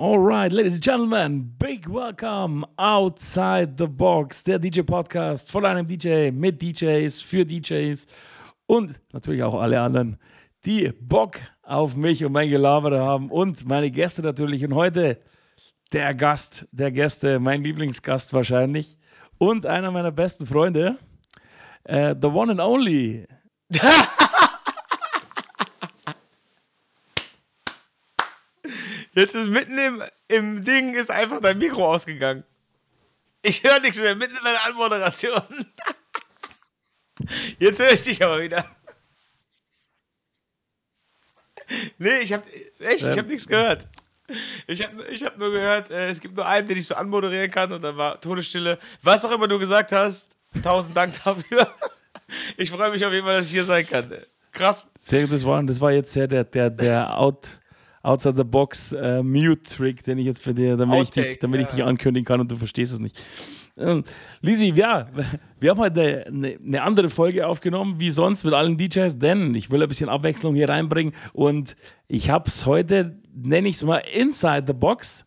All right, ladies and gentlemen, big welcome outside the box, der DJ Podcast von einem DJ mit DJs für DJs und natürlich auch alle anderen, die Bock auf mich und mein Gelaber haben und meine Gäste natürlich. Und heute der Gast der Gäste, mein Lieblingsgast wahrscheinlich und einer meiner besten Freunde, uh, the one and only. Jetzt ist mitten im, im Ding ist einfach dein Mikro ausgegangen. Ich höre nichts mehr, mitten in deiner Anmoderation. Jetzt höre ich dich aber wieder. Nee, ich habe echt, ich habe nichts gehört. Ich habe ich hab nur gehört, äh, es gibt nur einen, den ich so anmoderieren kann und dann war Todesstille. Was auch immer du gesagt hast, tausend Dank dafür. Ich freue mich auf jeden Fall, dass ich hier sein kann. Krass. Sehr, das war, das war jetzt sehr der, der, der Out, Outside the Box äh, Mute-Trick, den ich jetzt für dir, damit, Outtake, ich, dich, damit ja. ich dich ankündigen kann und du verstehst es nicht. Ähm, Lisi, ja, wir haben heute eine, eine, andere Folge aufgenommen, wie sonst mit allen DJs, denn ich will ein bisschen Abwechslung hier reinbringen und ich habe es heute, nenne ich es mal, Inside the Box.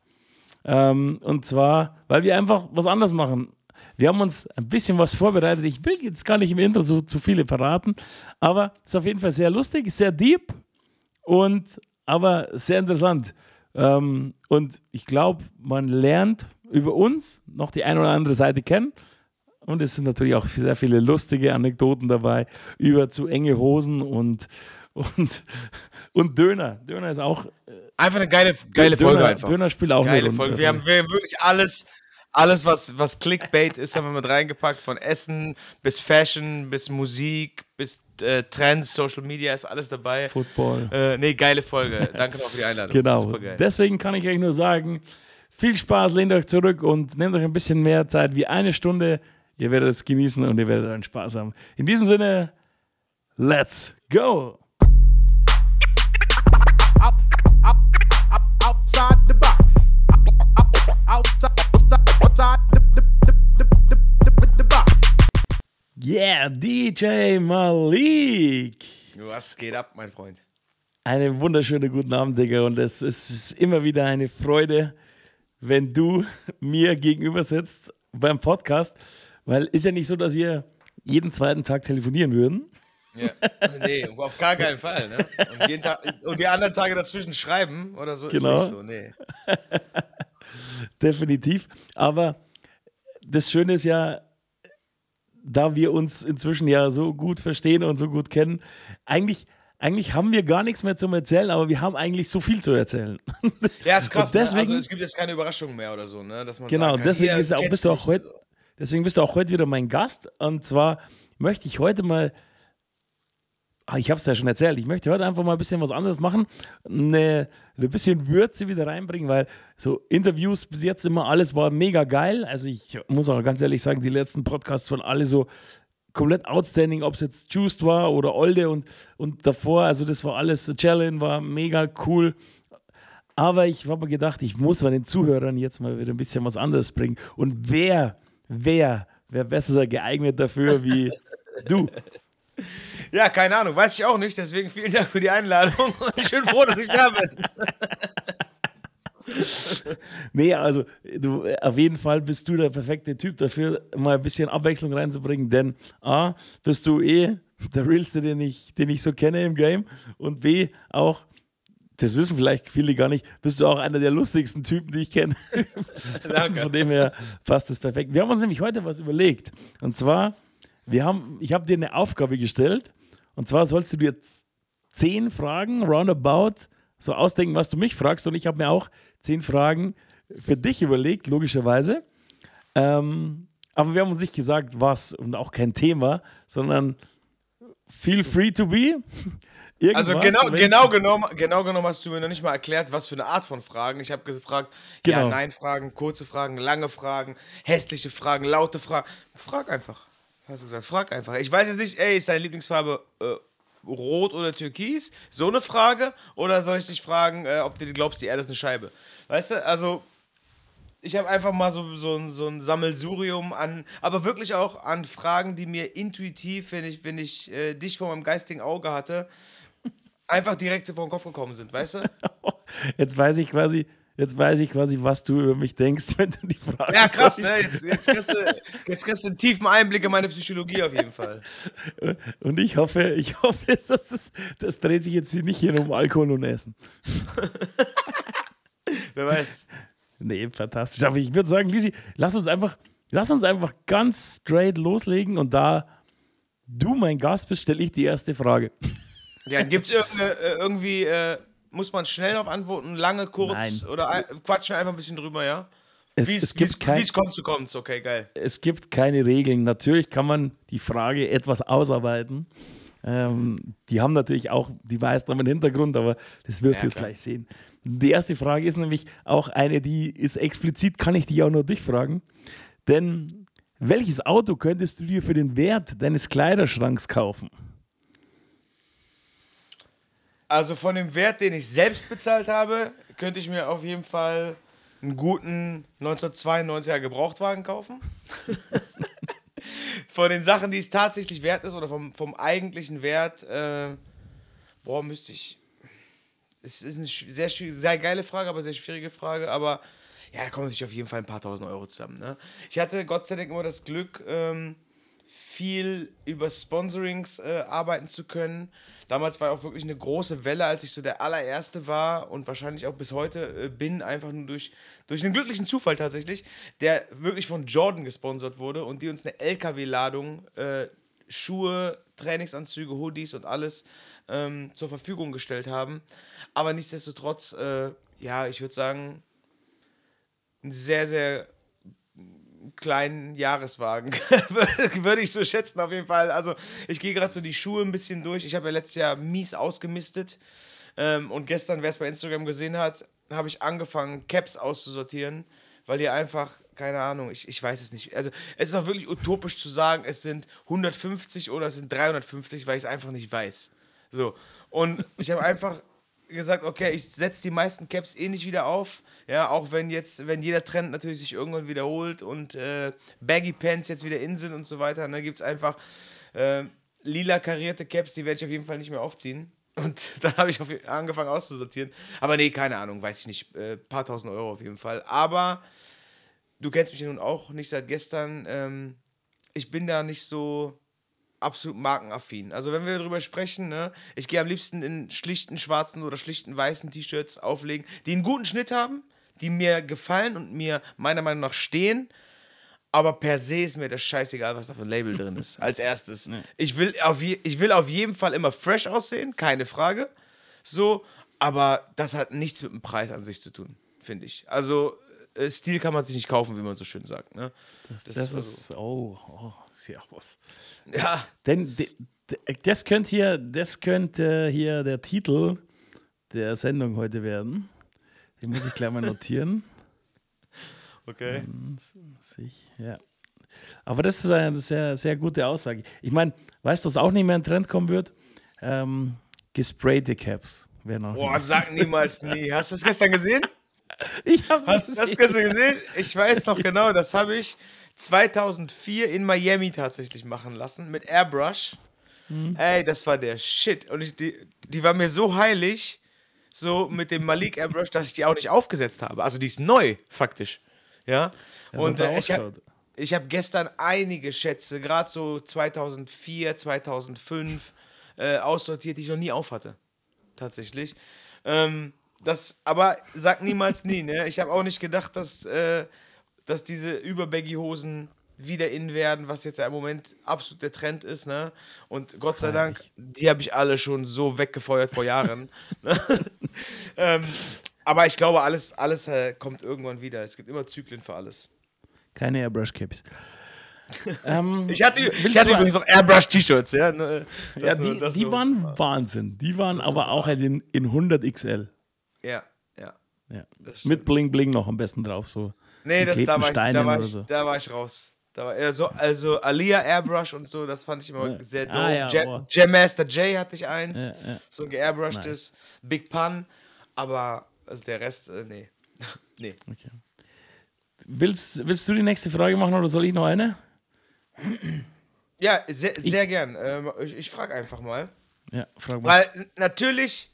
Ähm, und zwar, weil wir einfach was anderes machen. Wir haben uns ein bisschen was vorbereitet. Ich will jetzt gar nicht im Intro so zu viele verraten, aber es ist auf jeden Fall sehr lustig, sehr deep und aber sehr interessant. Ähm, und ich glaube, man lernt über uns noch die eine oder andere Seite kennen. Und es sind natürlich auch sehr viele lustige Anekdoten dabei über zu enge Hosen und, und, und Döner. Döner ist auch. Äh, einfach eine geile, geile Döner, Folge einfach. Döner spielt auch geile Folge. Wir haben, wir haben wirklich alles, alles, was, was Clickbait ist, haben wir mit reingepackt. Von Essen bis Fashion, bis Musik, bis äh, Trends, Social Media, ist alles dabei. Football. Äh, nee, geile Folge. Danke noch für die Einladung. Genau. Deswegen kann ich euch nur sagen, viel Spaß, lehnt euch zurück und nehmt euch ein bisschen mehr Zeit wie eine Stunde. Ihr werdet es genießen und ihr werdet einen Spaß haben. In diesem Sinne, let's go! Yeah, DJ Malik. Was geht ab, mein Freund? Einen wunderschönen guten Abend, Digga. Und es ist immer wieder eine Freude, wenn du mir gegenüber sitzt beim Podcast, weil ist ja nicht so, dass wir jeden zweiten Tag telefonieren würden. Ja, nee, auf gar keinen Fall. Ne? Und, Tag, und, die anderen Tage dazwischen schreiben oder so genau. ist nicht so. Nee. Definitiv. Aber das Schöne ist ja, da wir uns inzwischen ja so gut verstehen und so gut kennen, eigentlich eigentlich haben wir gar nichts mehr zum Erzählen, aber wir haben eigentlich so viel zu erzählen. Ja, ist krass. deswegen, ne? Also es gibt jetzt keine Überraschung mehr oder so, ne? Dass man genau, deswegen ist auch, bist du auch heute, so. deswegen bist du auch heute wieder mein Gast. Und zwar möchte ich heute mal, ich habe es ja schon erzählt, ich möchte heute einfach mal ein bisschen was anderes machen, eine, ein bisschen Würze wieder reinbringen, weil so Interviews bis jetzt immer alles war mega geil. Also ich muss auch ganz ehrlich sagen, die letzten Podcasts von alle so komplett outstanding, ob es jetzt Juiced war oder Olde und, und davor, also das war alles, Challenge war mega cool. Aber ich habe mir gedacht, ich muss mal den Zuhörern jetzt mal wieder ein bisschen was anderes bringen. Und wer, wer, wer besser geeignet dafür wie du? Ja, keine Ahnung, weiß ich auch nicht. Deswegen vielen Dank für die Einladung ich bin froh, dass ich da bin. nee, also du, auf jeden Fall bist du der perfekte Typ dafür, mal ein bisschen Abwechslung reinzubringen, denn A, bist du eh der Realste, den ich, den ich so kenne im Game und B, auch das wissen vielleicht viele gar nicht, bist du auch einer der lustigsten Typen, die ich kenne. Von dem her passt das perfekt. Wir haben uns nämlich heute was überlegt. Und zwar, wir haben, ich habe dir eine Aufgabe gestellt. Und zwar sollst du dir zehn Fragen roundabout so ausdenken, was du mich fragst. Und ich habe mir auch zehn Fragen für dich überlegt, logischerweise. Ähm, aber wir haben uns nicht gesagt, was und auch kein Thema, sondern feel free to be. Irgendwas, also genau, genau, genommen, genau genommen hast du mir noch nicht mal erklärt, was für eine Art von Fragen. Ich habe gefragt, genau. Ja-Nein-Fragen, kurze Fragen, lange Fragen, hässliche Fragen, laute Fragen. Frag einfach. Hast du gesagt, frag einfach. Ich weiß jetzt nicht, ey, ist deine Lieblingsfarbe äh, rot oder türkis? So eine Frage? Oder soll ich dich fragen, äh, ob du glaubst, die Erde ist eine Scheibe? Weißt du, also ich habe einfach mal so, so, ein, so ein Sammelsurium an, aber wirklich auch an Fragen, die mir intuitiv, wenn ich, wenn ich äh, dich vor meinem geistigen Auge hatte, einfach direkt vor den Kopf gekommen sind, weißt du? Jetzt weiß ich quasi, Jetzt weiß ich quasi, was du über mich denkst, wenn du die Frage Ja, krass, ne? Jetzt, jetzt, kriegst du, jetzt kriegst du einen tiefen Einblick in meine Psychologie auf jeden Fall. Und ich hoffe, ich hoffe, dass es, das dreht sich jetzt nicht hier um Alkohol und Essen. Wer weiß. Nee, fantastisch. Aber ich würde sagen, Lisi, lass uns einfach, lass uns einfach ganz straight loslegen und da du mein Gast bist, stelle ich die erste Frage. Ja, gibt es äh, irgendwie, äh, muss man schnell darauf antworten, lange, kurz Nein. oder quatschen einfach ein bisschen drüber, ja? Es, wie es, gibt kein, es kommt, so kommt Okay, geil. Es gibt keine Regeln. Natürlich kann man die Frage etwas ausarbeiten. Ähm, die haben natürlich auch die meisten einen Hintergrund, aber das wirst ja, du jetzt klar. gleich sehen. Die erste Frage ist nämlich auch eine, die ist explizit, kann ich die auch nur dich fragen. Denn welches Auto könntest du dir für den Wert deines Kleiderschranks kaufen? Also von dem Wert, den ich selbst bezahlt habe, könnte ich mir auf jeden Fall einen guten 1992er Gebrauchtwagen kaufen. von den Sachen, die es tatsächlich wert ist oder vom, vom eigentlichen Wert, äh, boah, müsste ich. Es ist eine sehr, sehr geile Frage, aber sehr schwierige Frage. Aber ja, da kommen sich auf jeden Fall ein paar tausend Euro zusammen. Ne? Ich hatte Gott sei Dank immer das Glück, ähm, viel über Sponsorings äh, arbeiten zu können damals war auch wirklich eine große Welle, als ich so der allererste war und wahrscheinlich auch bis heute äh, bin, einfach nur durch, durch einen glücklichen Zufall tatsächlich, der wirklich von Jordan gesponsert wurde und die uns eine LKW-Ladung äh, Schuhe, Trainingsanzüge, Hoodies und alles ähm, zur Verfügung gestellt haben. Aber nichtsdestotrotz, äh, ja, ich würde sagen, ein sehr, sehr kleinen Jahreswagen. Würde ich so schätzen, auf jeden Fall. Also, ich gehe gerade so die Schuhe ein bisschen durch. Ich habe ja letztes Jahr mies ausgemistet. Ähm, und gestern, wer es bei Instagram gesehen hat, habe ich angefangen, Caps auszusortieren, weil die einfach, keine Ahnung, ich, ich weiß es nicht. Also, es ist auch wirklich utopisch zu sagen, es sind 150 oder es sind 350, weil ich es einfach nicht weiß. So. Und ich habe einfach gesagt, okay, ich setze die meisten Caps eh nicht wieder auf. Ja, auch wenn jetzt, wenn jeder Trend natürlich sich irgendwann wiederholt und äh, Baggy Pants jetzt wieder in sind und so weiter, dann ne, gibt es einfach äh, lila karierte Caps, die werde ich auf jeden Fall nicht mehr aufziehen. Und dann habe ich angefangen auszusortieren. Aber nee, keine Ahnung, weiß ich nicht. Äh, paar tausend Euro auf jeden Fall. Aber du kennst mich ja nun auch nicht seit gestern. Ähm, ich bin da nicht so absolut markenaffin. Also wenn wir darüber sprechen, ne, ich gehe am liebsten in schlichten schwarzen oder schlichten weißen T-Shirts auflegen, die einen guten Schnitt haben, die mir gefallen und mir meiner Meinung nach stehen. Aber per se ist mir das scheißegal, was da für ein Label drin ist. Als erstes. Nee. Ich, will auf je, ich will auf jeden Fall immer fresh aussehen, keine Frage. So, aber das hat nichts mit dem Preis an sich zu tun, finde ich. Also, äh, Stil kann man sich nicht kaufen, wie man so schön sagt. Ne? Das, das, das ist, also, oh, oh, sehr was. Ja. Denn das könnte hier, das könnte hier der Titel der Sendung heute werden. Den muss ich gleich mal notieren. Okay. Ja. Aber das ist eine sehr, sehr gute Aussage. Ich meine, weißt du, was auch nicht mehr in Trend kommen wird? Ähm, gesprayte Caps. Boah, sag niemals nie. Hast du es gestern gesehen? Ich hab's Hast du das gesehen? Ich weiß noch genau, das habe ich 2004 in Miami tatsächlich machen lassen mit Airbrush. Mhm. Ey, das war der Shit. Und ich, die, die war mir so heilig, so mit dem Malik Airbrush, dass ich die auch nicht aufgesetzt habe. Also die ist neu, faktisch. Ja. ja und äh, ich habe hab gestern einige Schätze, gerade so 2004, 2005, äh, aussortiert, die ich noch nie aufhatte. Tatsächlich. Ähm, das, aber sag niemals nie, ne? Ich habe auch nicht gedacht, dass. Äh, dass diese Überbaggy-Hosen wieder in werden, was jetzt ja im Moment absolut der Trend ist, ne? Und Gott sei Dank, die habe ich alle schon so weggefeuert vor Jahren. Ne? ähm, aber ich glaube, alles, alles äh, kommt irgendwann wieder. Es gibt immer Zyklen für alles. Keine Airbrush-Caps. ähm, ich hatte, ich hatte übrigens auch Airbrush-T-Shirts, ja. Ne, ja, die, nur, die waren war. Wahnsinn. Die waren aber auch halt in, in 100 XL. Ja, ja. ja. Mit Bling Bling noch am besten drauf, so. Nee, das, da, war ich, da, war ich, so. da war ich raus. Da war, also, also Alia Airbrush und so, das fand ich immer ja. sehr ah, dope. Ja, Jam Master J hatte ich eins, ja, so ein geairbrushtes, nice. Big Pun, aber also der Rest, äh, nee. nee. Okay. Willst, willst du die nächste Frage machen oder soll ich noch eine? Ja, sehr, sehr ich, gern. Ähm, ich, ich frage einfach mal. Ja, frag mal. Weil natürlich,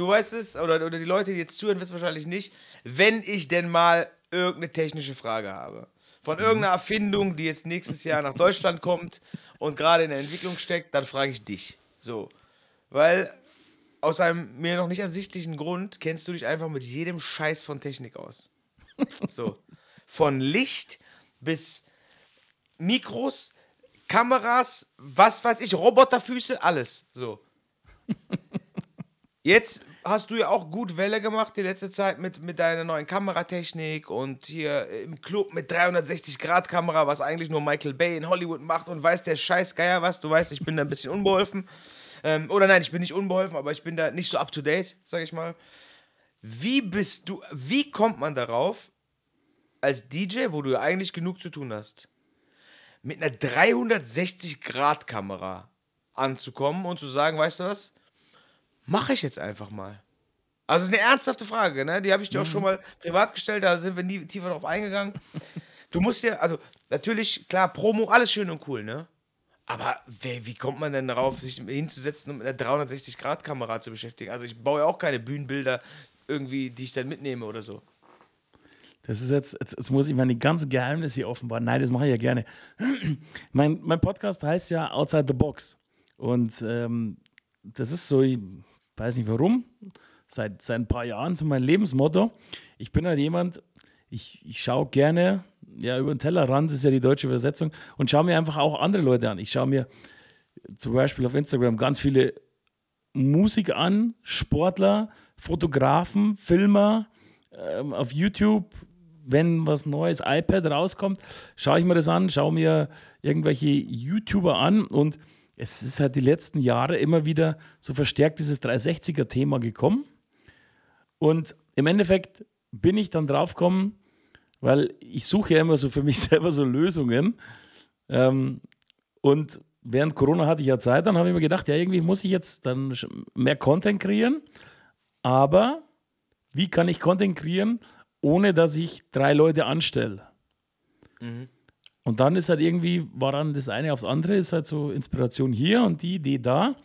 du weißt es, oder, oder die Leute, die jetzt zuhören, wissen wahrscheinlich nicht, wenn ich denn mal irgendeine technische Frage habe. Von mhm. irgendeiner Erfindung, die jetzt nächstes Jahr nach Deutschland kommt und gerade in der Entwicklung steckt, dann frage ich dich. So. Weil aus einem mir noch nicht ersichtlichen Grund kennst du dich einfach mit jedem Scheiß von Technik aus. So. Von Licht bis Mikros, Kameras, was weiß ich, Roboterfüße, alles. So. Jetzt hast du ja auch gut Welle gemacht die letzte Zeit mit, mit deiner neuen Kameratechnik und hier im Club mit 360-Grad-Kamera, was eigentlich nur Michael Bay in Hollywood macht und weiß der Scheißgeier was. Du weißt, ich bin da ein bisschen unbeholfen. Ähm, oder nein, ich bin nicht unbeholfen, aber ich bin da nicht so up to date, sag ich mal. Wie bist du, wie kommt man darauf, als DJ, wo du eigentlich genug zu tun hast, mit einer 360-Grad-Kamera anzukommen und zu sagen, weißt du was? Mache ich jetzt einfach mal. Also, das ist eine ernsthafte Frage, ne? Die habe ich dir mhm. auch schon mal privat gestellt, da sind wir nie tiefer drauf eingegangen. Du musst ja, also, natürlich, klar, Promo, alles schön und cool, ne? Aber wie, wie kommt man denn darauf, sich hinzusetzen und mit einer 360-Grad-Kamera zu beschäftigen? Also, ich baue ja auch keine Bühnenbilder irgendwie, die ich dann mitnehme oder so. Das ist jetzt, jetzt, jetzt muss ich meine ganzen Geheimnisse hier offenbaren. Nein, das mache ich ja gerne. mein, mein Podcast heißt ja Outside the Box. Und ähm, das ist so, weiß nicht warum, seit, seit ein paar Jahren so mein Lebensmotto. Ich bin halt jemand, ich, ich schaue gerne ja, über den Tellerrand, das ist ja die deutsche Übersetzung, und schaue mir einfach auch andere Leute an. Ich schaue mir zum Beispiel auf Instagram ganz viele Musik an, Sportler, Fotografen, Filmer, ähm, auf YouTube, wenn was Neues iPad rauskommt, schaue ich mir das an, schaue mir irgendwelche YouTuber an und es ist halt die letzten Jahre immer wieder so verstärkt dieses 360er-Thema gekommen. Und im Endeffekt bin ich dann drauf gekommen, weil ich suche ja immer so für mich selber so Lösungen. Ähm, und während Corona hatte ich ja Zeit, dann habe ich mir gedacht, ja, irgendwie muss ich jetzt dann mehr Content kreieren. Aber wie kann ich Content kreieren, ohne dass ich drei Leute anstelle? Mhm. Und dann ist halt irgendwie, war dann das eine aufs andere, ist halt so Inspiration hier und die Idee da.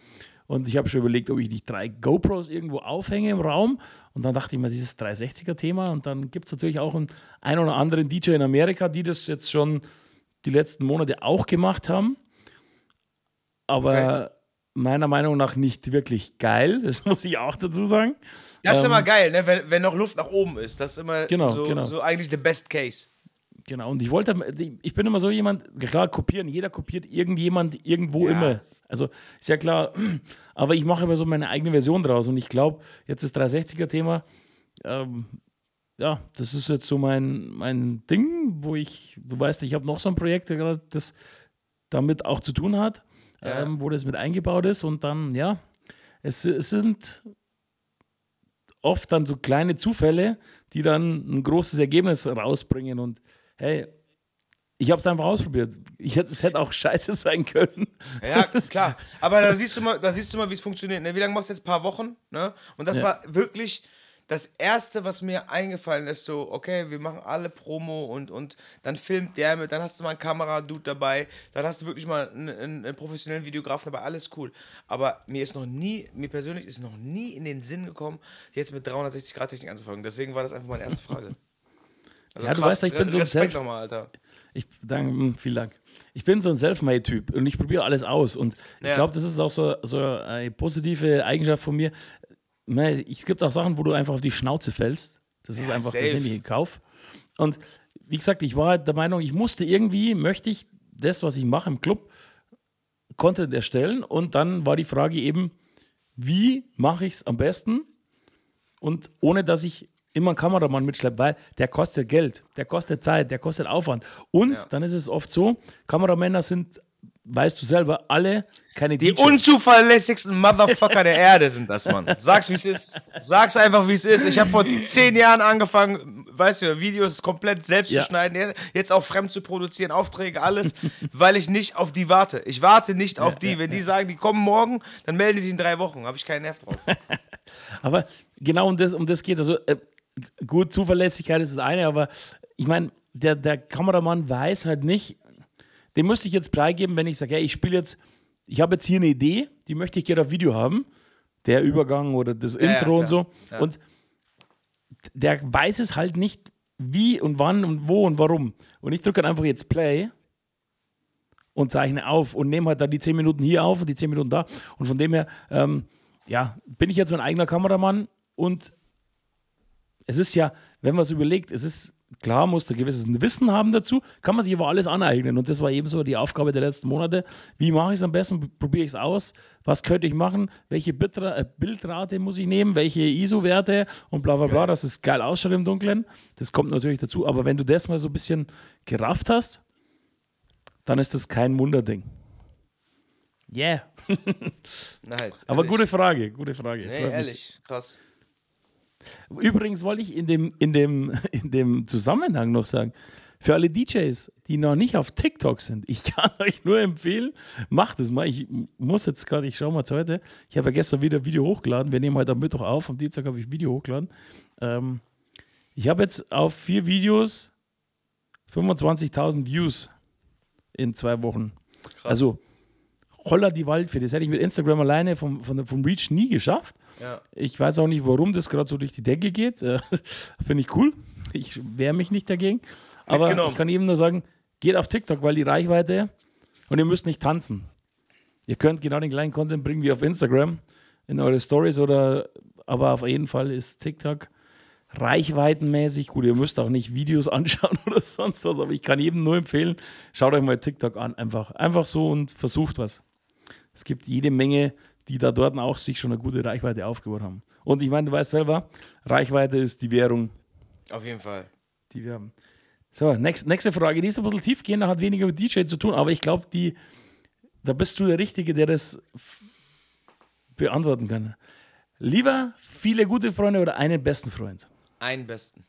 Und ich habe schon überlegt, ob ich nicht drei GoPros irgendwo aufhänge im Raum. Und dann dachte ich mir, dieses 360er-Thema. Und dann gibt es natürlich auch einen, einen oder anderen DJ in Amerika, die das jetzt schon die letzten Monate auch gemacht haben. Aber okay. meiner Meinung nach nicht wirklich geil. Das muss ich auch dazu sagen. Das ist ähm, immer geil, ne? wenn, wenn noch Luft nach oben ist. Das ist immer genau, so, genau. so eigentlich the best case. Genau, und ich wollte, ich bin immer so jemand, klar, kopieren, jeder kopiert irgendjemand irgendwo ja. immer. Also ist ja klar, aber ich mache immer so meine eigene Version draus und ich glaube, jetzt das 360er-Thema, ähm, ja, das ist jetzt so mein, mein Ding, wo ich, du weißt, ich habe noch so ein Projekt, das damit auch zu tun hat, ja. ähm, wo das mit eingebaut ist und dann, ja, es, es sind oft dann so kleine Zufälle, die dann ein großes Ergebnis rausbringen und hey, ich habe es einfach ausprobiert. Ich hätte, es hätte auch scheiße sein können. Ja, klar. Aber da siehst du mal, da siehst du mal, wie es funktioniert. Ne? Wie lange machst du jetzt? Ein paar Wochen? Ne? Und das ja. war wirklich das Erste, was mir eingefallen ist, so, okay, wir machen alle Promo und, und dann filmt der mit, dann hast du mal einen Kameradude dabei, dann hast du wirklich mal einen, einen, einen, professionellen Videografen dabei, alles cool. Aber mir ist noch nie, mir persönlich ist noch nie in den Sinn gekommen, jetzt mit 360-Grad-Technik anzufangen. Deswegen war das einfach meine erste Frage. Also ja, krass, du weißt, ich bin so ein Self nochmal, Alter. Ich, danke, hm, vielen Dank. Ich bin so ein Selfmade-Typ und ich probiere alles aus. Und ich ja. glaube, das ist auch so, so eine positive Eigenschaft von mir. Es gibt auch Sachen, wo du einfach auf die Schnauze fällst. Das ist ja, einfach, safe. das nehme ich in Kauf. Und wie gesagt, ich war halt der Meinung, ich musste irgendwie, möchte ich das, was ich mache im Club, Content erstellen. Und dann war die Frage eben, wie mache ich es am besten? Und ohne dass ich immer einen Kameramann mitschleppt, weil der kostet Geld, der kostet Zeit, der kostet Aufwand. Und ja. dann ist es oft so, Kameramänner sind, weißt du selber, alle keine Die DJs. unzuverlässigsten Motherfucker der Erde sind das, Mann. Sag's, wie es ist. Sag's einfach, wie es ist. Ich habe vor zehn Jahren angefangen, weißt du, Videos komplett selbst ja. zu schneiden, jetzt auch fremd zu produzieren, Aufträge, alles, weil ich nicht auf die warte. Ich warte nicht auf die. Wenn die sagen, die kommen morgen, dann melden die sich in drei Wochen. Habe ich keinen Nerv drauf. Aber genau um das, um das geht. Also, äh, gut, Zuverlässigkeit ist das eine, aber ich meine, der, der Kameramann weiß halt nicht, den müsste ich jetzt freigeben, wenn ich sage, hey, ich spiele jetzt, ich habe jetzt hier eine Idee, die möchte ich gerne auf Video haben. der Übergang oder das ja, Intro ja, und so. Ja. Und der weiß es halt nicht, wie und wann und wo und warum. Und ich drücke halt einfach jetzt Play und zeichne auf und nehme halt dann die 10 Minuten hier auf und die 10 Minuten da. Und von dem her, ähm, ja, bin ich jetzt mein eigener Kameramann und es ist ja, wenn man es überlegt, es ist klar, muss ein gewisses Wissen haben dazu, kann man sich aber alles aneignen. Und das war eben so die Aufgabe der letzten Monate. Wie mache ich es am besten? Probiere ich es aus? Was könnte ich machen? Welche äh, Bildrate muss ich nehmen? Welche ISO-Werte? Und bla bla bla, dass es geil ausschaut im Dunkeln. Das kommt natürlich dazu. Aber wenn du das mal so ein bisschen gerafft hast, dann ist das kein Wunderding. Yeah. nice. Aber ehrlich. gute Frage, gute Frage. Nee, ehrlich, krass. Übrigens wollte ich in dem, in, dem, in dem Zusammenhang noch sagen, für alle DJs, die noch nicht auf TikTok sind, ich kann euch nur empfehlen, macht es mal. Ich muss jetzt gerade, ich schaue mal zu heute. Ich habe ja gestern wieder ein Video hochgeladen. Wir nehmen heute am Mittwoch auf. Am Dienstag habe ich ein Video hochgeladen. Ähm, ich habe jetzt auf vier Videos 25.000 Views in zwei Wochen. Krass. Also, holla die Waldfee. Das hätte ich mit Instagram alleine vom, vom, vom Reach nie geschafft. Ja. Ich weiß auch nicht, warum das gerade so durch die Decke geht. Äh, Finde ich cool. Ich wehre mich nicht dagegen. Aber ich kann eben nur sagen, geht auf TikTok, weil die Reichweite und ihr müsst nicht tanzen. Ihr könnt genau den gleichen Content bringen wie auf Instagram in eure Stories oder aber auf jeden Fall ist TikTok reichweitenmäßig gut. Ihr müsst auch nicht Videos anschauen oder sonst was, aber ich kann jedem nur empfehlen, schaut euch mal TikTok an. Einfach, einfach so und versucht was. Es gibt jede Menge die da dort auch sich schon eine gute Reichweite aufgebaut haben. Und ich meine, du weißt selber, Reichweite ist die Währung. Auf jeden Fall. Die wir haben. So, next, nächste Frage. Die ist ein bisschen tiefgehender, hat weniger mit DJ zu tun, aber ich glaube, da bist du der Richtige, der das beantworten kann. Lieber viele gute Freunde oder einen besten Freund? Einen besten.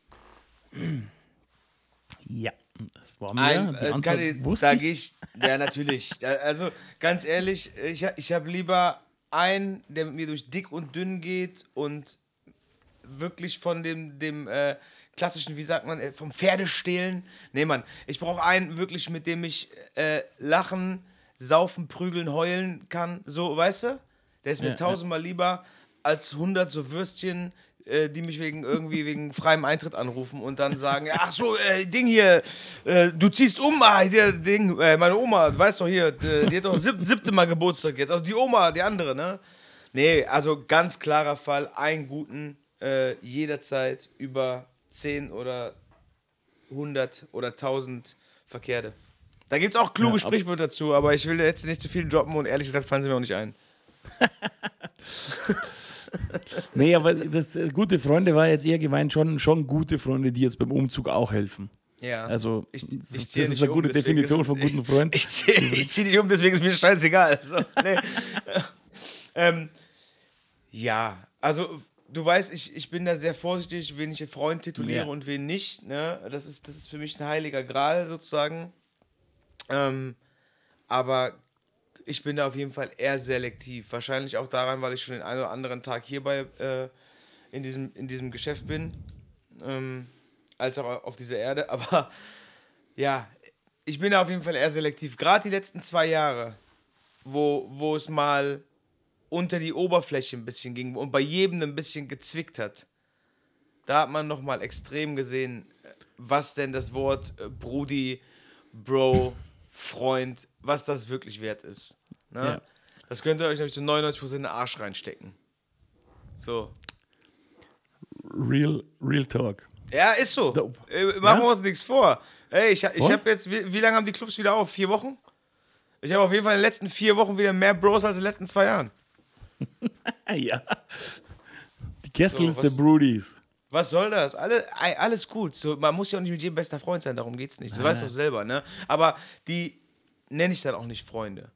Ja, das war mir Ein, die äh, ich, Da gehe ich, ja natürlich. Also ganz ehrlich, ich, ich habe lieber einen, der mit mir durch dick und dünn geht und wirklich von dem, dem äh, klassischen, wie sagt man, äh, vom Pferdestehlen. Nee, Mann, ich brauche einen wirklich, mit dem ich äh, lachen, saufen, prügeln, heulen kann. So, weißt du? Der ist mir ja, tausendmal ja. lieber als 100 so Würstchen, äh, die mich wegen irgendwie wegen freiem Eintritt anrufen und dann sagen, ach so, äh, Ding hier, äh, du ziehst um, ah, der Ding, äh, meine Oma, weißt doch hier, die, die hat doch sieb, siebte Mal Geburtstag jetzt, also die Oma, die andere, ne? Nee, also ganz klarer Fall, einen guten, äh, jederzeit über 10 oder 100 oder 1000 Verkehrte. Da gibt es auch kluge ja, Sprichwörter dazu, aber ich will jetzt nicht zu viel droppen und ehrlich gesagt fallen sie mir auch nicht ein. nee, aber das, äh, gute Freunde war jetzt eher gemeint, schon, schon gute Freunde, die jetzt beim Umzug auch helfen. Ja. Also, ich, ich das, das ist eine gute um, Definition von guten Freunden. Ich, ich ziehe zieh nicht um, deswegen ist mir scheißegal. Also, nee. ähm, ja, also du weißt, ich, ich bin da sehr vorsichtig, wen ich Freund tituliere ja. und wen nicht. Ne? Das, ist, das ist für mich ein heiliger Gral sozusagen. Ähm, aber ich bin da auf jeden Fall eher selektiv. Wahrscheinlich auch daran, weil ich schon den einen oder anderen Tag hierbei äh, in, diesem, in diesem Geschäft bin, ähm, als auch auf dieser Erde. Aber ja, ich bin da auf jeden Fall eher selektiv. Gerade die letzten zwei Jahre, wo, wo es mal unter die Oberfläche ein bisschen ging und bei jedem ein bisschen gezwickt hat. Da hat man nochmal extrem gesehen, was denn das Wort äh, Brudi, Bro, Freund, was das wirklich wert ist. Ne? Ja. Das könnt ihr euch nämlich zu 99% in den Arsch reinstecken. So. Real, real Talk. Ja, ist so. Äh, machen wir uns nichts vor. Ey, ich, ich habe jetzt, wie, wie lange haben die Clubs wieder auf? Vier Wochen? Ich habe auf jeden Fall in den letzten vier Wochen wieder mehr Bros als in den letzten zwei Jahren. ja. Die Gästeliste so, Broodies. Was soll das? Alle, alles gut. So, man muss ja auch nicht mit jedem bester Freund sein, darum geht es nicht. Das weißt du doch selber, ne? Aber die nenne ich dann auch nicht Freunde.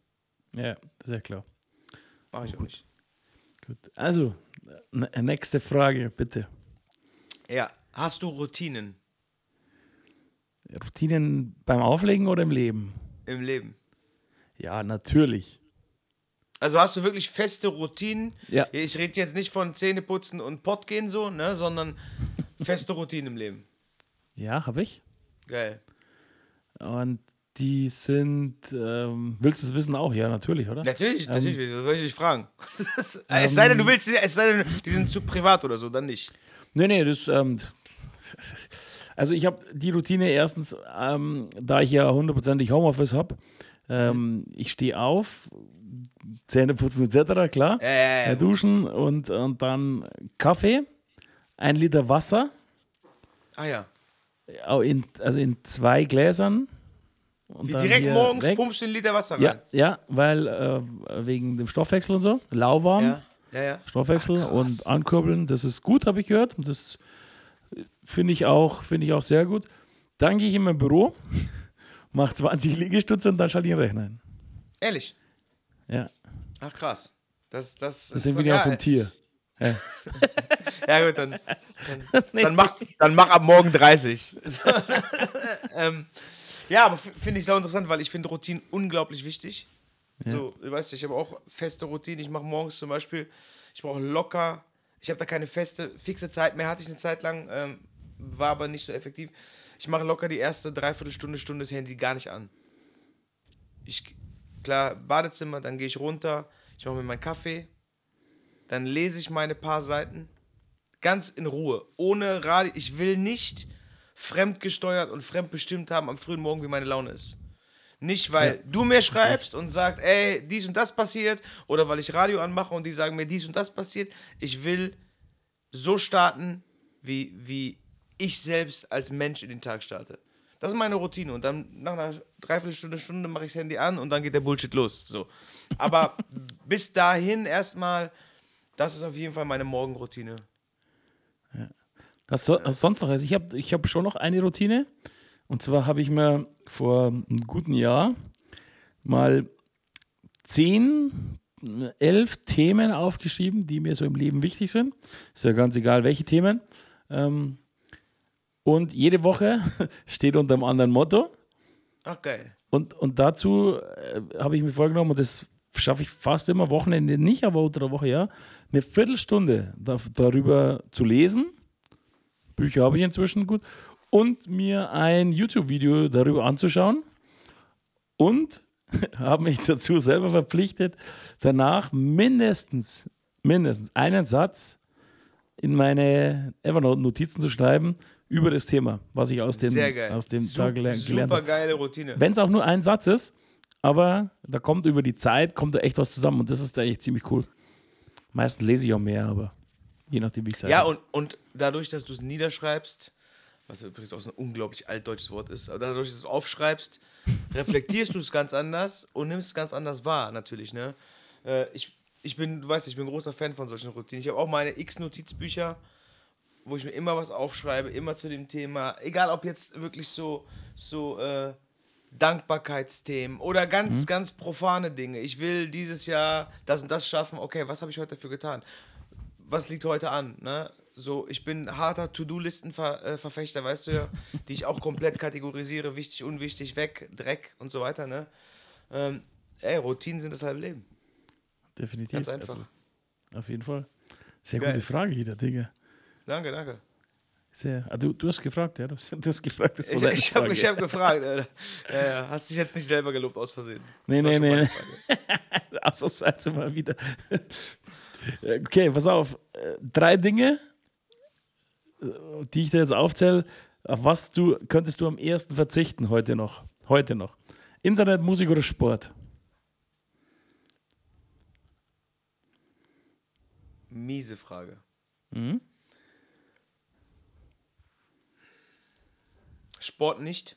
Ja, das ist ja klar. Mach ich auch nicht. Gut. Also, nächste Frage, bitte. Ja, hast du Routinen? Routinen beim Auflegen oder im Leben? Im Leben. Ja, natürlich. Also hast du wirklich feste Routinen? Ja. Ich rede jetzt nicht von Zähneputzen und Pott gehen so, ne, sondern feste Routinen im Leben. Ja, habe ich. Geil. Und die sind, ähm, willst du es wissen auch? Ja, natürlich, oder? Natürlich, ähm, natürlich, das soll ich dich fragen. ähm, es sei denn, du willst, es sei denn, die sind zu privat oder so, dann nicht. Nee, nee, das, ähm, also ich habe die Routine erstens, ähm, da ich ja hundertprozentig Homeoffice habe, ähm, ich stehe auf, Zähne putzen etc., klar, ja, ja, ja. duschen und, und dann Kaffee, ein Liter Wasser. Ah ja. In, also in zwei Gläsern wie direkt morgens weg. pumpst du einen Liter Wasser rein? Ja, ja weil äh, wegen dem Stoffwechsel und so, lauwarm, ja, ja, ja. Stoffwechsel Ach, und ankurbeln, das ist gut, habe ich gehört. Das finde ich, auch, find ich auch sehr gut. Dann gehe ich in mein Büro, mache 20 Liegestütze und dann schalte ich den Rechner ein. Ehrlich? Ja. Ach krass. Das, das, das sind wir auch so ein Tier. Ja. ja, gut, dann, dann, dann, mach, dann mach ab morgen 30. ähm, ja, aber finde ich sehr interessant, weil ich finde Routinen unglaublich wichtig. Ja. So, du weißt, ich habe auch feste Routinen. Ich mache morgens zum Beispiel, ich brauche locker, ich habe da keine feste, fixe Zeit mehr, hatte ich eine Zeit lang, ähm, war aber nicht so effektiv. Ich mache locker die erste Dreiviertelstunde, Stunde das Handy gar nicht an. Ich, klar, Badezimmer, dann gehe ich runter, ich mache mir meinen Kaffee, dann lese ich meine paar Seiten, ganz in Ruhe, ohne Radio. Ich will nicht fremdgesteuert und fremdbestimmt haben am frühen Morgen, wie meine Laune ist. Nicht, weil ja. du mir schreibst und sagst, ey, dies und das passiert, oder weil ich Radio anmache und die sagen mir, dies und das passiert. Ich will so starten, wie, wie ich selbst als Mensch in den Tag starte. Das ist meine Routine. Und dann nach einer Dreiviertelstunde, Stunde mache ich das Handy an und dann geht der Bullshit los. So. Aber bis dahin erstmal, das ist auf jeden Fall meine Morgenroutine. Was, so, was sonst noch? Also ich habe ich hab schon noch eine Routine. Und zwar habe ich mir vor einem guten Jahr mal zehn, elf Themen aufgeschrieben, die mir so im Leben wichtig sind. Ist ja ganz egal, welche Themen. Ähm, und jede Woche steht unter einem anderen Motto. Geil. Und, und dazu äh, habe ich mir vorgenommen, und das schaffe ich fast immer, Wochenende nicht, aber unter der Woche ja, eine Viertelstunde da, darüber zu lesen Bücher habe ich inzwischen gut. Und mir ein YouTube-Video darüber anzuschauen. Und habe mich dazu selber verpflichtet, danach mindestens, mindestens einen Satz in meine Evernote-Notizen zu schreiben über das Thema, was ich aus dem, aus dem Sup Tag gelernt habe. Super geile Routine. Wenn es auch nur ein Satz ist, aber da kommt über die Zeit, kommt da echt was zusammen und das ist eigentlich ziemlich cool. Meistens lese ich auch mehr, aber Je nachdem, wie ich Zeit Ja, und, und dadurch, dass du es niederschreibst, was übrigens auch so ein unglaublich altdeutsches Wort ist, aber dadurch, dass du es aufschreibst, reflektierst du es ganz anders und nimmst es ganz anders wahr, natürlich, ne? Äh, ich, ich bin, du weißt, ich bin ein großer Fan von solchen Routinen. Ich habe auch meine X-Notizbücher, wo ich mir immer was aufschreibe, immer zu dem Thema, egal ob jetzt wirklich so, so, äh, Dankbarkeitsthemen oder ganz, mhm. ganz profane Dinge. Ich will dieses Jahr das und das schaffen. Okay, was habe ich heute dafür getan? Was liegt heute an, ne? So, ich bin harter To-Do-Listen-Verfechter, weißt du ja, die ich auch komplett kategorisiere, wichtig, unwichtig, weg, Dreck und so weiter, ne? Ähm, ey, Routinen sind das halbe Leben. Definitiv. Ganz einfach. Also, auf jeden Fall. Sehr Geil. gute Frage jeder, Digga. Danke, danke. Sehr, ah, du, du hast gefragt, ja? Du hast gefragt. Das ich ich habe hab gefragt. Alter. Ja, ja. Hast dich jetzt nicht selber gelobt aus Versehen. Nee, nee, nee. Ausnahmsweise mal wieder. Okay, pass auf. Drei Dinge, die ich dir jetzt aufzähle, auf was du könntest du am ehesten verzichten heute noch? Heute noch. Internet, Musik oder Sport? Miese Frage. Mhm. Sport nicht.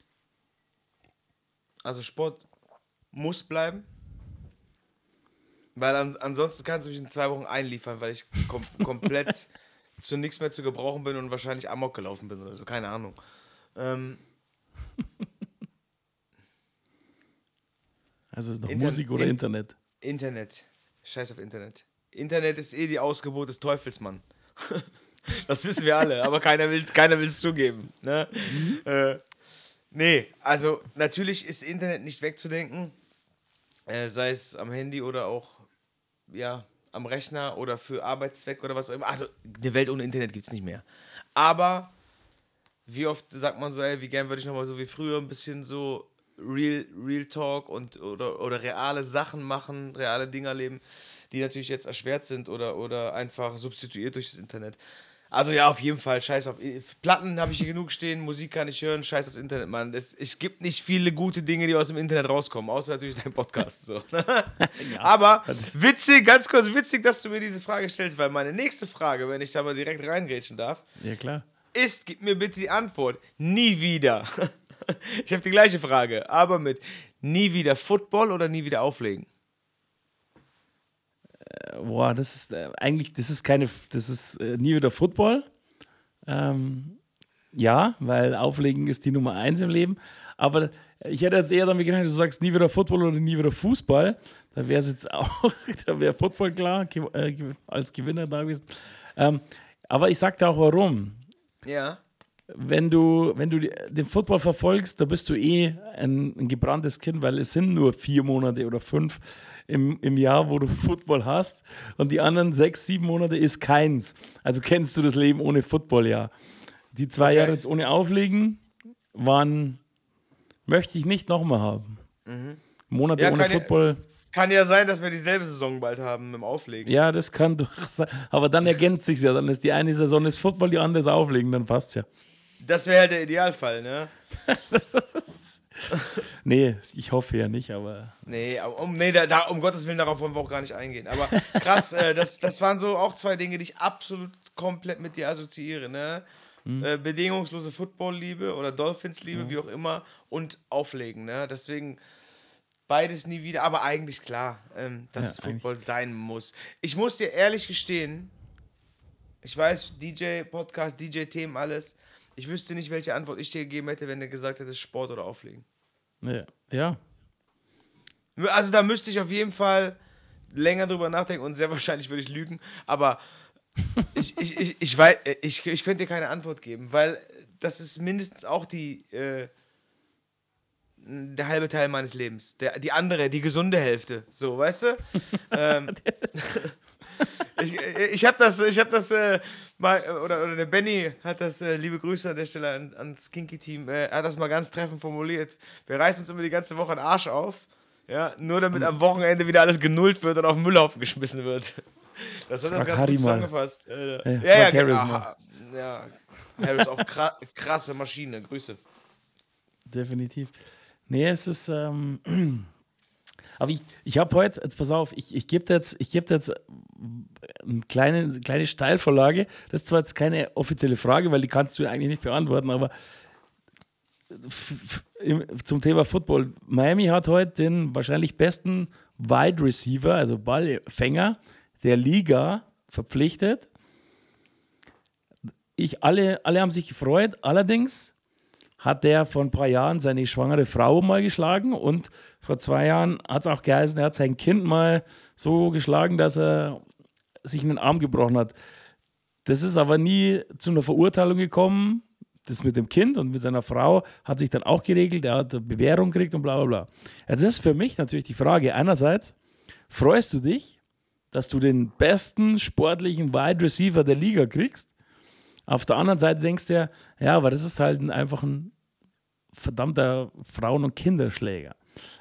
Also Sport muss bleiben. Weil an, ansonsten kannst du mich in zwei Wochen einliefern, weil ich kom komplett zu nichts mehr zu gebrauchen bin und wahrscheinlich Amok gelaufen bin oder so. Keine Ahnung. Ähm, also ist noch Inter Musik oder in Internet? Internet. Scheiß auf Internet. Internet ist eh die Ausgeburt des Teufels, Mann. das wissen wir alle, aber keiner will es keiner zugeben. Ne? Mhm. Äh, nee, also natürlich ist Internet nicht wegzudenken. Äh, sei es am Handy oder auch ja, am Rechner oder für Arbeitszweck oder was auch immer. Also eine Welt ohne Internet gibt es nicht mehr. Aber wie oft sagt man so, ey, wie gern würde ich nochmal so wie früher ein bisschen so Real, Real Talk und oder, oder reale Sachen machen, reale Dinge erleben, die natürlich jetzt erschwert sind oder, oder einfach substituiert durch das Internet. Also ja, auf jeden Fall, scheiß auf. Platten habe ich hier genug stehen, Musik kann ich hören, scheiß aufs Internet, Mann. Es, es gibt nicht viele gute Dinge, die aus dem Internet rauskommen, außer natürlich dein Podcast. So. ja, Aber witzig, ganz kurz witzig, dass du mir diese Frage stellst, weil meine nächste Frage, wenn ich da mal direkt reingrätschen darf, ja, klar. ist, gib mir bitte die Antwort, nie wieder. ich habe die gleiche Frage, aber mit nie wieder Football oder nie wieder auflegen? Boah, das ist äh, eigentlich, das ist keine, das ist äh, nie wieder Football. Ähm, ja, weil Auflegen ist die Nummer eins im Leben. Aber ich hätte jetzt eher damit gedacht, du sagst nie wieder Football oder nie wieder Fußball. Da wäre es jetzt auch, da wäre Football klar äh, als Gewinner da gewesen. Ähm, aber ich sagte auch warum. Ja. Wenn du, wenn du den Football verfolgst, da bist du eh ein, ein gebranntes Kind, weil es sind nur vier Monate oder fünf im, im Jahr, wo du Football hast und die anderen sechs, sieben Monate ist keins. Also kennst du das Leben ohne Football, ja. Die zwei okay. Jahre jetzt ohne Auflegen waren, möchte ich nicht nochmal haben. Mhm. Monate ja, ohne Football. Ja, kann ja sein, dass wir dieselbe Saison bald haben mit dem Auflegen. Ja, das kann durchaus sein. Aber dann ergänzt sich ja. Dann ist die eine Saison ist Football, die andere ist Auflegen, dann passt ja. Das wäre halt der Idealfall, ne? nee, ich hoffe ja nicht, aber. Nee, um, nee da, da, um Gottes Willen, darauf wollen wir auch gar nicht eingehen. Aber krass, äh, das, das waren so auch zwei Dinge, die ich absolut komplett mit dir assoziiere. Ne? Mhm. Äh, bedingungslose Football-Liebe oder Dolphins-Liebe, mhm. wie auch immer, und Auflegen. Ne? Deswegen beides nie wieder, aber eigentlich klar, ähm, dass ja, es Football sein muss. Ich muss dir ehrlich gestehen, ich weiß, DJ-Podcast, DJ-Themen, alles. Ich wüsste nicht, welche Antwort ich dir gegeben hätte, wenn du gesagt hättest, Sport oder Auflegen. Ja. ja. Also da müsste ich auf jeden Fall länger drüber nachdenken und sehr wahrscheinlich würde ich lügen, aber ich, ich, ich, ich, weiß, ich, ich könnte dir keine Antwort geben, weil das ist mindestens auch die, äh, der halbe Teil meines Lebens. Der, die andere, die gesunde Hälfte. So, weißt du? ähm, ich ich habe das, ich hab das äh, mal, oder, oder der Benny hat das, äh, liebe Grüße an der Stelle an, ans Kinky-Team, äh, hat das mal ganz treffend formuliert. Wir reißen uns immer die ganze Woche den Arsch auf, ja, nur damit am Wochenende wieder alles genullt wird und auf den Müllhaufen geschmissen wird. Das hat das ganz Harry gut zusammengefasst. Äh, ja, ja, ja, genau. Ah, ja, Harris auch krasse Maschine. Grüße. Definitiv. Nee, es ist. Ähm, aber ich, ich habe heute, jetzt pass auf, ich, ich gebe jetzt, geb jetzt eine kleine, kleine Steilvorlage. Das ist zwar jetzt keine offizielle Frage, weil die kannst du eigentlich nicht beantworten, aber zum Thema Football. Miami hat heute den wahrscheinlich besten Wide Receiver, also Ballfänger der Liga verpflichtet. Ich, alle, alle haben sich gefreut. Allerdings hat der vor ein paar Jahren seine schwangere Frau mal geschlagen und vor zwei Jahren hat es auch geheißen, er hat sein Kind mal so geschlagen, dass er sich einen Arm gebrochen hat. Das ist aber nie zu einer Verurteilung gekommen. Das mit dem Kind und mit seiner Frau hat sich dann auch geregelt. Er hat Bewährung gekriegt und bla bla bla. Ja, das ist für mich natürlich die Frage. Einerseits, freust du dich, dass du den besten sportlichen Wide Receiver der Liga kriegst? Auf der anderen Seite denkst du ja, ja, aber das ist halt einfach ein verdammter Frauen- und Kinderschläger.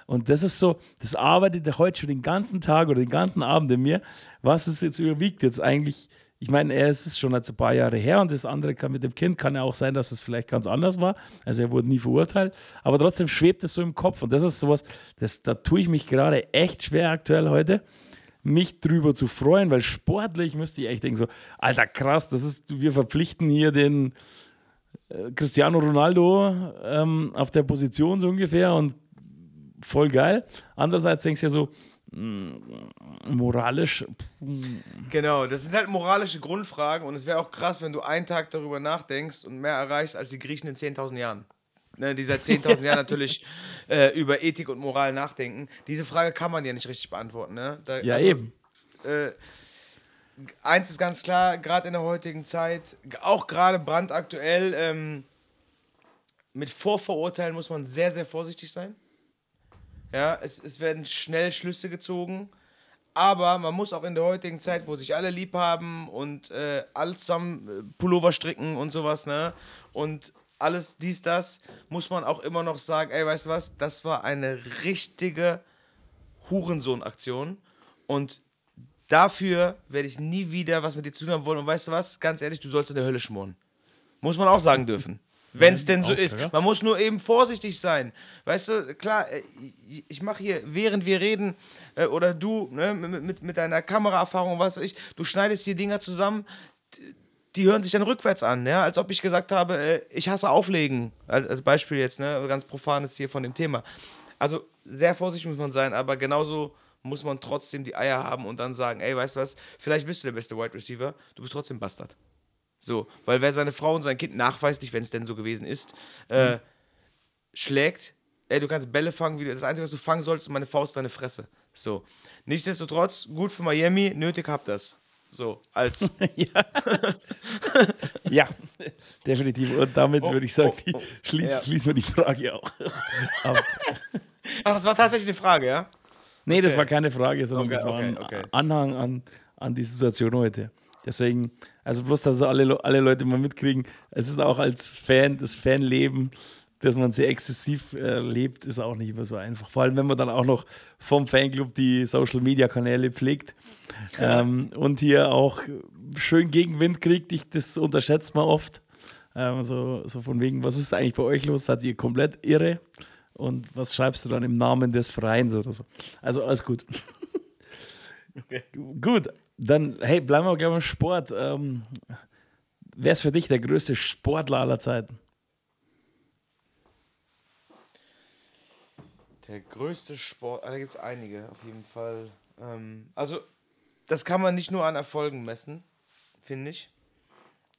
Und das ist so, das arbeitet er heute schon den ganzen Tag oder den ganzen Abend in mir. Was es jetzt überwiegt jetzt eigentlich? Ich meine, er ist schon jetzt ein paar Jahre her und das andere kann mit dem Kind kann ja auch sein, dass es vielleicht ganz anders war. Also er wurde nie verurteilt, aber trotzdem schwebt es so im Kopf und das ist sowas, das, da tue ich mich gerade echt schwer aktuell heute, mich drüber zu freuen, weil sportlich müsste ich echt denken so, alter krass, das ist, wir verpflichten hier den äh, Cristiano Ronaldo ähm, auf der Position so ungefähr und voll geil. Andererseits denkst du ja so, mm, moralisch. Genau, das sind halt moralische Grundfragen und es wäre auch krass, wenn du einen Tag darüber nachdenkst und mehr erreichst als die Griechen in 10.000 Jahren. Ne, die seit 10.000 Jahren natürlich äh, über Ethik und Moral nachdenken. Diese Frage kann man ja nicht richtig beantworten. Ne? Da, ja, also, eben. Äh, eins ist ganz klar, gerade in der heutigen Zeit, auch gerade brandaktuell, ähm, mit Vorverurteilen muss man sehr, sehr vorsichtig sein. Ja, es, es werden schnell Schlüsse gezogen. Aber man muss auch in der heutigen Zeit, wo sich alle lieb haben und äh, alle zusammen äh, Pullover stricken und sowas, ne? Und alles dies, das, muss man auch immer noch sagen, ey, weißt du was, das war eine richtige Hurensohn-Aktion und dafür werde ich nie wieder was mit dir zu tun haben wollen und weißt du was, ganz ehrlich, du sollst in der Hölle schmoren. Muss man auch sagen dürfen. Wenn es denn so ist. Man muss nur eben vorsichtig sein. Weißt du, klar, äh, ich mache hier, während wir reden, äh, oder du, ne, mit, mit deiner Kameraerfahrung, was weiß ich, du schneidest die Dinger zusammen, die hören sich dann rückwärts an, ja, als ob ich gesagt habe, äh, ich hasse Auflegen. Als, als Beispiel jetzt, ne, ganz profanes hier von dem Thema. Also sehr vorsichtig muss man sein, aber genauso muss man trotzdem die Eier haben und dann sagen, ey, weißt du was, vielleicht bist du der beste Wide Receiver, du bist trotzdem Bastard. So, weil wer seine Frau und sein Kind nachweislich, wenn es denn so gewesen ist, äh, mhm. schlägt, ey, du kannst Bälle fangen, wie, das Einzige, was du fangen sollst, ist meine Faust, deine Fresse. So. Nichtsdestotrotz, gut für Miami, nötig habt das. So, als. ja. ja, definitiv. Und damit oh, würde ich sagen, oh, oh, schließen ja. schließ wir die Frage auch ab. Ach, das war tatsächlich eine Frage, ja? Nee, okay. das war keine Frage, sondern okay, das war ein okay, Anhang an, an die Situation heute. Deswegen, also bloß, dass alle, alle Leute mal mitkriegen, es ist auch als Fan, das Fanleben, dass man sehr exzessiv äh, lebt, ist auch nicht immer so einfach. Vor allem, wenn man dann auch noch vom Fanclub die Social-Media-Kanäle pflegt ähm, und hier auch schön Gegenwind kriegt. Ich, das unterschätzt man oft. Ähm, so, so von wegen, was ist eigentlich bei euch los? Seid ihr komplett irre? Und was schreibst du dann im Namen des Vereins oder so? Also alles gut. Okay. Gut, dann, hey, bleiben wir gleich beim Sport. Ähm, wer ist für dich der größte Sportler aller Zeiten? Der größte Sport, ah, da gibt es einige auf jeden Fall. Ähm, also, das kann man nicht nur an Erfolgen messen, finde ich,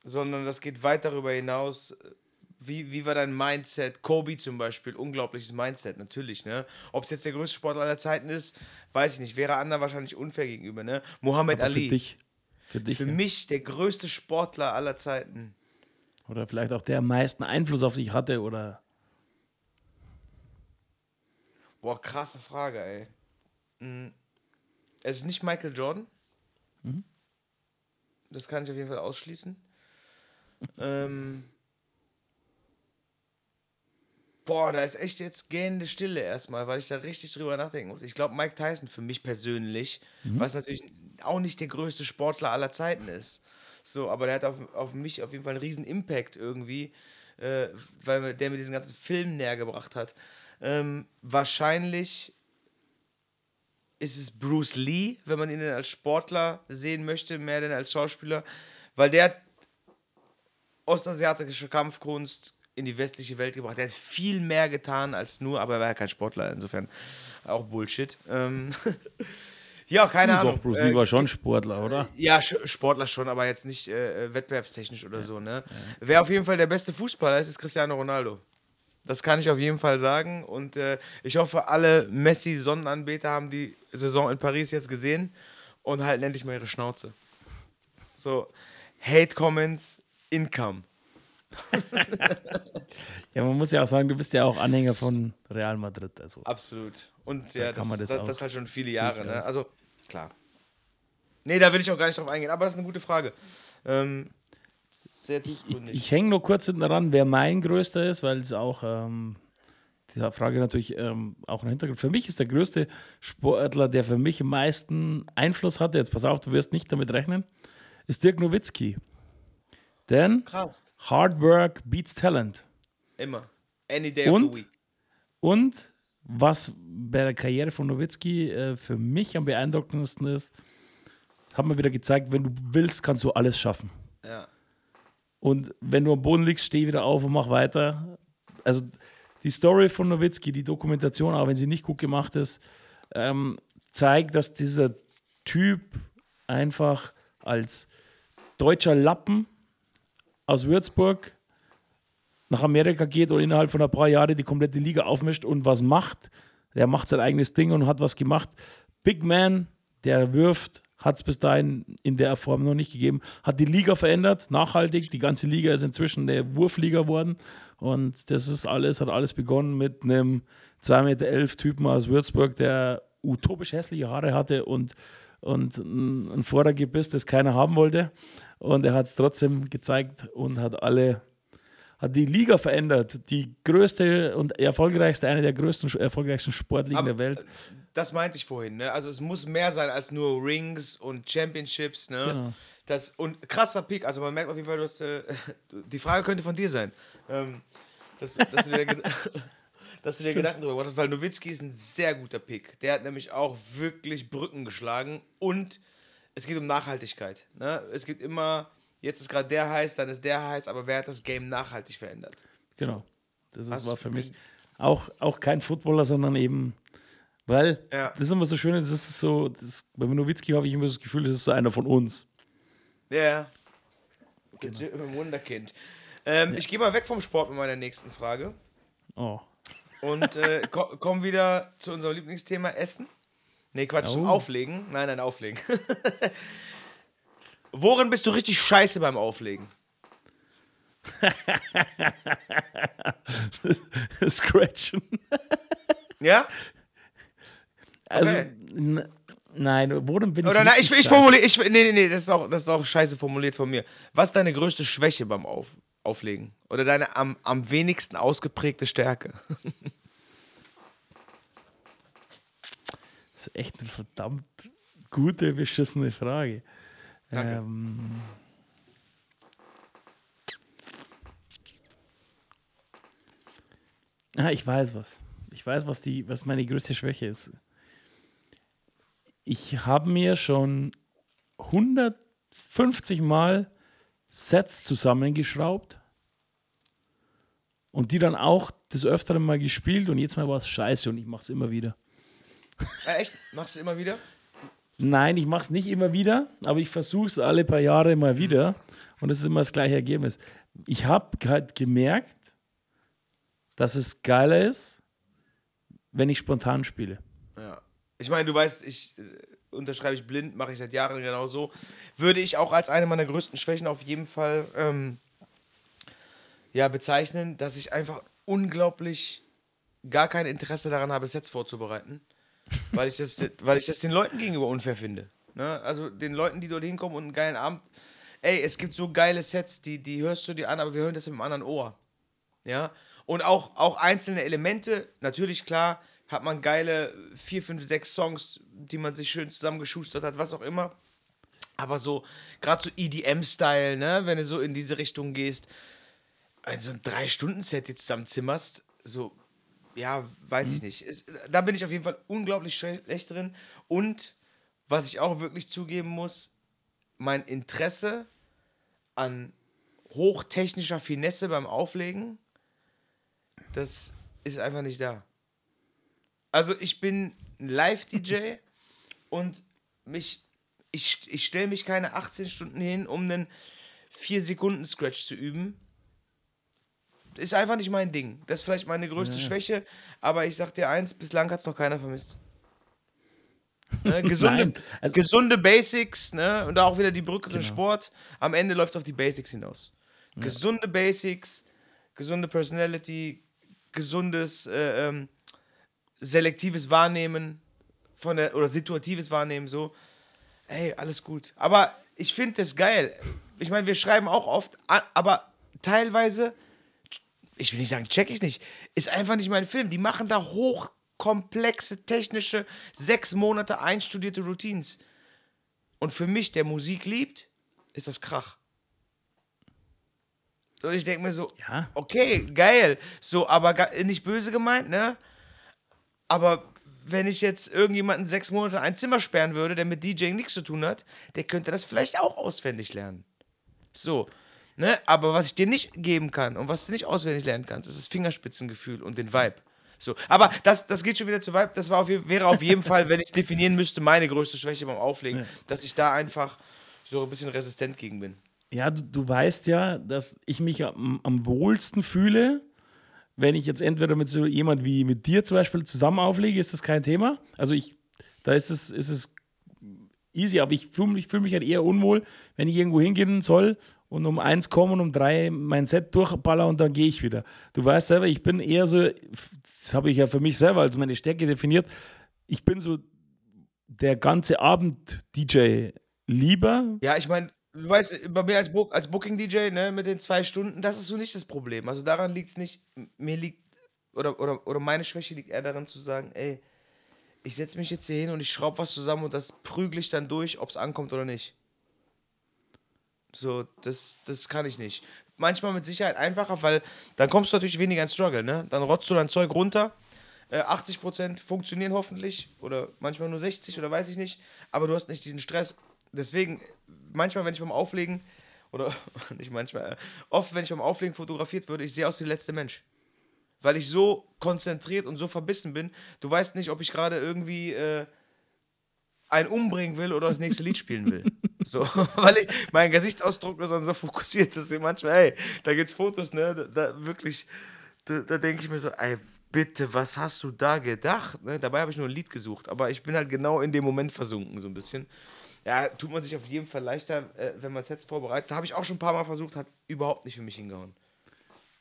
sondern das geht weit darüber hinaus, wie, wie war dein Mindset? Kobe zum Beispiel, unglaubliches Mindset, natürlich, ne? Ob es jetzt der größte Sportler aller Zeiten ist, weiß ich nicht. Wäre Anna wahrscheinlich unfair gegenüber, ne? Muhammad Aber Ali. Für dich. Für, dich, für ja. mich der größte Sportler aller Zeiten. Oder vielleicht auch der am meisten Einfluss auf dich hatte, oder? Boah, krasse Frage, ey. Hm. Es ist nicht Michael Jordan. Mhm. Das kann ich auf jeden Fall ausschließen. ähm, Boah, da ist echt jetzt gähnende Stille erstmal, weil ich da richtig drüber nachdenken muss. Ich glaube, Mike Tyson für mich persönlich, mhm. was natürlich auch nicht der größte Sportler aller Zeiten ist. So, aber der hat auf, auf mich auf jeden Fall einen riesen Impact irgendwie, äh, weil der mir diesen ganzen Film näher gebracht hat. Ähm, wahrscheinlich ist es Bruce Lee, wenn man ihn denn als Sportler sehen möchte, mehr denn als Schauspieler, weil der hat ostasiatische Kampfkunst, in die westliche Welt gebracht. Er hat viel mehr getan als nur, aber er war ja kein Sportler, insofern auch Bullshit. Ähm ja, keine Ahnung. Doch, Bruce Lee äh, war schon Sportler, oder? Ja, Sportler schon, aber jetzt nicht äh, wettbewerbstechnisch oder ja. so. Ne? Ja. Wer auf jeden Fall der beste Fußballer ist, ist Cristiano Ronaldo. Das kann ich auf jeden Fall sagen. Und äh, ich hoffe, alle Messi-Sonnenanbeter haben die Saison in Paris jetzt gesehen und halten endlich mal ihre Schnauze. So, Hate-Comments, Income ja, man muss ja auch sagen, du bist ja auch Anhänger von Real Madrid. Also Absolut. Und ja, das, das, das, das halt schon viele Jahre. Ne? Also, klar. Nee, da will ich auch gar nicht drauf eingehen, aber das ist eine gute Frage. Ähm, sehr. Ich, ich hänge nur kurz hinten dran, wer mein größter ist, weil es auch ähm, die Frage natürlich ähm, auch ein Hintergrund. Für mich ist der größte Sportler, der für mich am meisten Einfluss hatte, jetzt pass auf, du wirst nicht damit rechnen, ist Dirk Nowitzki. Denn Krass. Hard Work beats Talent. Immer. Any day und, of the week. Und was bei der Karriere von Nowitzki äh, für mich am beeindruckendsten ist, hat man wieder gezeigt, wenn du willst, kannst du alles schaffen. Ja. Und wenn du am Boden liegst, steh wieder auf und mach weiter. Also die Story von Nowitzki, die Dokumentation, auch wenn sie nicht gut gemacht ist, ähm, zeigt, dass dieser Typ einfach als deutscher Lappen aus Würzburg nach Amerika geht und innerhalb von ein paar Jahren die komplette Liga aufmischt und was macht. Der macht sein eigenes Ding und hat was gemacht. Big Man, der wirft, hat es bis dahin in der Form noch nicht gegeben, hat die Liga verändert, nachhaltig. Die ganze Liga ist inzwischen eine Wurfliga geworden. Und das ist alles, hat alles begonnen mit einem 2,11 Meter Typen aus Würzburg, der utopisch hässliche Haare hatte und, und ein Vordergebiss, das keiner haben wollte. Und er hat es trotzdem gezeigt und hat alle, hat die Liga verändert. Die größte und erfolgreichste, eine der größten, erfolgreichsten Sportligen Aber, der Welt. Das meinte ich vorhin, ne? Also es muss mehr sein als nur Rings und Championships, ne? Genau. Das, und krasser Peak, also man merkt auf jeden Fall, du hast, äh, die Frage könnte von dir sein. Ähm, dass, dass, du dir, dass du dir Gedanken darüber machst, weil Nowitzki ist ein sehr guter Pick. Der hat nämlich auch wirklich Brücken geschlagen und es geht um Nachhaltigkeit. Ne? Es gibt immer, jetzt ist gerade der heiß, dann ist der heiß, aber wer hat das Game nachhaltig verändert? Genau. Das ist, war für mich auch, auch kein Footballer, sondern eben, weil ja. das ist immer so schön, das ist so, das, bei Nowitzki habe ich immer das Gefühl, das ist so einer von uns. Ja, genau. Wunderkind. Ähm, ja. Ich gehe mal weg vom Sport mit meiner nächsten Frage. Oh. Und äh, ko kommen wieder zu unserem Lieblingsthema Essen. Nee, Quatsch, oh. zum Auflegen. Nein, nein, Auflegen. Worin bist du richtig scheiße beim Auflegen? Scratchen. ja? Also, okay. nein, worin bin ich Oder nein, ich, ich formuliere, ich, nee, nee, nee, das ist, auch, das ist auch scheiße formuliert von mir. Was ist deine größte Schwäche beim Auf, Auflegen? Oder deine am, am wenigsten ausgeprägte Stärke? Das ist echt eine verdammt gute, beschissene Frage. Danke. Ähm, ah, ich weiß was. Ich weiß, was, die, was meine größte Schwäche ist. Ich habe mir schon 150 Mal Sets zusammengeschraubt und die dann auch des Öfteren mal gespielt und jetzt mal war es scheiße und ich mache es immer wieder. Äh, echt? Machst du immer wieder? Nein, ich mache es nicht immer wieder, aber ich versuche es alle paar Jahre mal wieder und es ist immer das gleiche Ergebnis. Ich habe halt gemerkt, dass es geiler ist, wenn ich spontan spiele. Ja. Ich meine, du weißt, ich äh, unterschreibe ich blind, mache ich seit Jahren genau so. Würde ich auch als eine meiner größten Schwächen auf jeden Fall ähm, ja, bezeichnen, dass ich einfach unglaublich gar kein Interesse daran habe, Sets vorzubereiten weil ich das, weil ich das den Leuten gegenüber unfair finde. Ne? Also den Leuten, die dort hinkommen und einen geilen Abend. Ey, es gibt so geile Sets, die, die hörst du dir an, aber wir hören das mit einem anderen Ohr. Ja. Und auch, auch einzelne Elemente, natürlich klar, hat man geile 4, 5, 6 Songs, die man sich schön zusammengeschustert hat, was auch immer. Aber so, gerade so EDM-Style, ne, wenn du so in diese Richtung gehst, also ein 3-Stunden-Set dir zusammenzimmerst, so ja, weiß mhm. ich nicht. Es, da bin ich auf jeden Fall unglaublich schlecht drin. Und was ich auch wirklich zugeben muss, mein Interesse an hochtechnischer Finesse beim Auflegen, das ist einfach nicht da. Also ich bin ein Live-DJ und mich, ich, ich stelle mich keine 18 Stunden hin, um einen 4-Sekunden-Scratch zu üben ist einfach nicht mein Ding. Das ist vielleicht meine größte ja. Schwäche, aber ich sag dir eins, bislang hat es noch keiner vermisst. Ne, gesunde, also, gesunde Basics, ne? Und auch wieder die Brücke genau. zum Sport. Am Ende läuft es auf die Basics hinaus. Ja. Gesunde Basics, gesunde Personality, gesundes, äh, ähm, selektives Wahrnehmen von der, oder situatives Wahrnehmen, so. Ey, alles gut. Aber ich finde das geil. Ich meine, wir schreiben auch oft, aber teilweise ich will nicht sagen, check ich nicht, ist einfach nicht mein Film. Die machen da hochkomplexe, technische, sechs Monate einstudierte Routines. Und für mich, der Musik liebt, ist das Krach. Und ich denke mir so, ja. okay, geil. So, aber nicht böse gemeint, ne? Aber wenn ich jetzt irgendjemanden sechs Monate ein Zimmer sperren würde, der mit DJing nichts zu tun hat, der könnte das vielleicht auch auswendig lernen. So. Ne? Aber was ich dir nicht geben kann und was du nicht auswendig lernen kannst, ist das Fingerspitzengefühl und den Vibe. So. Aber das, das geht schon wieder zu Vibe. Das war auf, wäre auf jeden Fall, wenn ich es definieren müsste, meine größte Schwäche beim Auflegen, ja. dass ich da einfach so ein bisschen resistent gegen bin. Ja, du, du weißt ja, dass ich mich am, am, wohlsten fühle, wenn ich jetzt entweder mit so jemand wie mit dir zum Beispiel zusammen auflege, ist das kein Thema. Also ich, da ist es, ist es easy, aber ich fühle mich, fühl mich halt eher unwohl, wenn ich irgendwo hingehen soll und um eins kommen und um drei mein Set durchballer und dann gehe ich wieder. Du weißt selber, ich bin eher so, das habe ich ja für mich selber als meine Stärke definiert, ich bin so der ganze Abend DJ lieber. Ja, ich meine, du weißt, bei mir als, Book, als Booking-DJ, ne, mit den zwei Stunden, das ist so nicht das Problem. Also daran liegt es nicht. Mir liegt, oder, oder, oder meine Schwäche liegt eher daran zu sagen, ey, ich setze mich jetzt hier hin und ich schraube was zusammen und das prügle ich dann durch, ob es ankommt oder nicht. So, das, das kann ich nicht. Manchmal mit Sicherheit einfacher, weil dann kommst du natürlich weniger ins Struggle, ne? Dann rotzt du dein Zeug runter. Äh, 80% funktionieren hoffentlich oder manchmal nur 60% oder weiß ich nicht, aber du hast nicht diesen Stress. Deswegen, manchmal, wenn ich beim Auflegen, oder nicht manchmal, äh, oft, wenn ich beim Auflegen fotografiert würde, ich sehe aus wie der letzte Mensch weil ich so konzentriert und so verbissen bin. Du weißt nicht, ob ich gerade irgendwie äh, einen umbringen will oder das nächste Lied spielen will. So, weil ich, mein Gesichtsausdruck ist dann so fokussiert, dass ich manchmal, ey, da gibt's Fotos, ne, da, da wirklich, da, da denke ich mir so, ey, bitte, was hast du da gedacht? Ne? Dabei habe ich nur ein Lied gesucht, aber ich bin halt genau in dem Moment versunken, so ein bisschen. Ja, tut man sich auf jeden Fall leichter, äh, wenn man Sets vorbereitet. Habe ich auch schon ein paar Mal versucht, hat überhaupt nicht für mich hingehauen.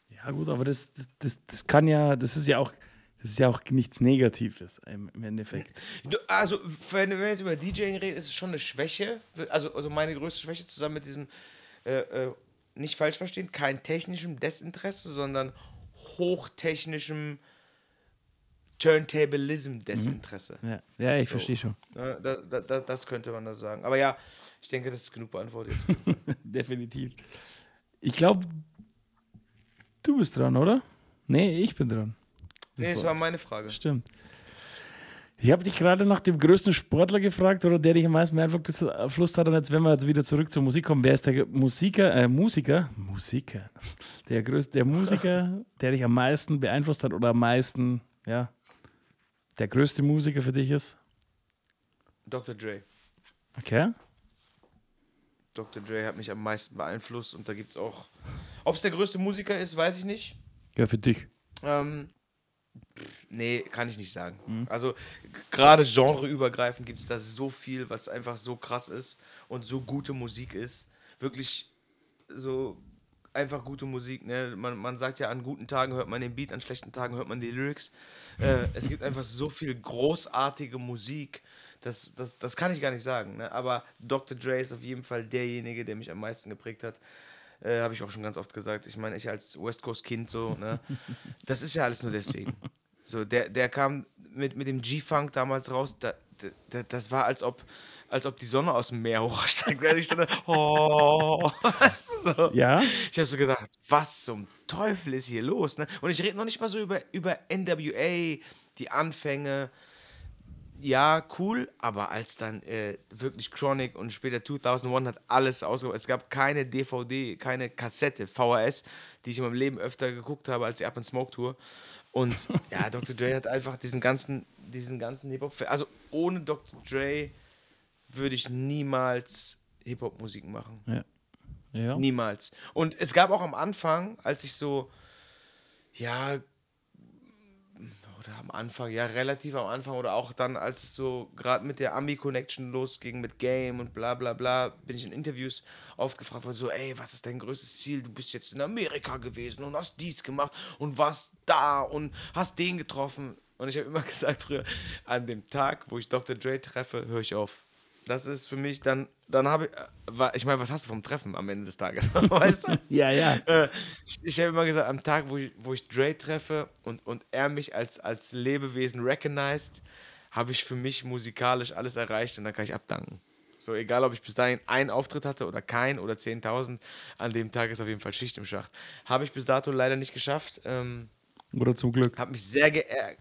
Ja, gut, aber das, das, das kann ja, das ist ja auch, das ist ja auch nichts Negatives im, Endeffekt. Also, wenn, wenn wir jetzt über DJing reden, ist es schon eine Schwäche. Also, also meine größte Schwäche zusammen mit diesem, äh, äh, nicht falsch verstehen, kein technischem Desinteresse, sondern hochtechnischem Turntablism-Desinteresse. Mhm. Ja. ja, ich so. verstehe schon. Ja, da, da, das könnte man da sagen. Aber ja, ich denke, das ist genug beantwortet. Definitiv. Ich glaube, Du bist dran, oder? Nee, ich bin dran. Das nee, das war meine Frage. Stimmt. Ich habe dich gerade nach dem größten Sportler gefragt oder der dich am meisten beeinflusst hat. Und jetzt, wenn wir jetzt wieder zurück zur Musik kommen, wer ist der Musiker, äh, Musiker, Musiker, der, größte, der Musiker, der dich am meisten beeinflusst hat oder am meisten, ja, der größte Musiker für dich ist? Dr. Dre. Okay. Dr. Dre hat mich am meisten beeinflusst und da gibt es auch. Ob es der größte Musiker ist, weiß ich nicht. Ja, für dich. Ähm, nee, kann ich nicht sagen. Mhm. Also, gerade genreübergreifend gibt es da so viel, was einfach so krass ist und so gute Musik ist. Wirklich so einfach gute Musik. Ne? Man, man sagt ja, an guten Tagen hört man den Beat, an schlechten Tagen hört man die Lyrics. Äh, es gibt einfach so viel großartige Musik das, das, das kann ich gar nicht sagen. Ne? Aber Dr. Dre ist auf jeden Fall derjenige, der mich am meisten geprägt hat. Äh, Habe ich auch schon ganz oft gesagt. Ich meine, ich als West Coast Kind so, ne? das ist ja alles nur deswegen. So, der, der kam mit, mit dem G-Funk damals raus, da, da, das war, als ob, als ob die Sonne aus dem Meer hochsteigt. ich stand da, oh, so. Ja. Ich habe so gedacht, was zum Teufel ist hier los? Ne? Und ich rede noch nicht mal so über, über NWA, die Anfänge, ja, cool, aber als dann äh, wirklich Chronic und später 2001 hat alles ausgebaut. Es gab keine DVD, keine Kassette, VHS, die ich in meinem Leben öfter geguckt habe als die Up and Smoke Tour. Und ja, Dr. Dre hat einfach diesen ganzen, diesen ganzen Hip-Hop. Also ohne Dr. Dre würde ich niemals Hip-Hop-Musik machen. Ja. ja. Niemals. Und es gab auch am Anfang, als ich so, ja, oder am Anfang, ja, relativ am Anfang oder auch dann, als es so gerade mit der Ambi-Connection losging, mit Game und bla bla bla, bin ich in Interviews oft gefragt worden, so, ey, was ist dein größtes Ziel? Du bist jetzt in Amerika gewesen und hast dies gemacht und warst da und hast den getroffen. Und ich habe immer gesagt früher, an dem Tag, wo ich Dr. Dre treffe, höre ich auf. Das ist für mich dann, dann habe ich, äh, ich meine, was hast du vom Treffen am Ende des Tages? weißt du? ja, ja. Äh, ich, ich habe immer gesagt, am Tag, wo ich, wo ich Dre treffe und, und er mich als, als Lebewesen recognized, habe ich für mich musikalisch alles erreicht und dann kann ich abdanken. So, egal ob ich bis dahin einen Auftritt hatte oder keinen oder 10.000, an dem Tag ist auf jeden Fall Schicht im Schacht. Habe ich bis dato leider nicht geschafft. Ähm, oder zum Glück. Habe mich sehr geärgert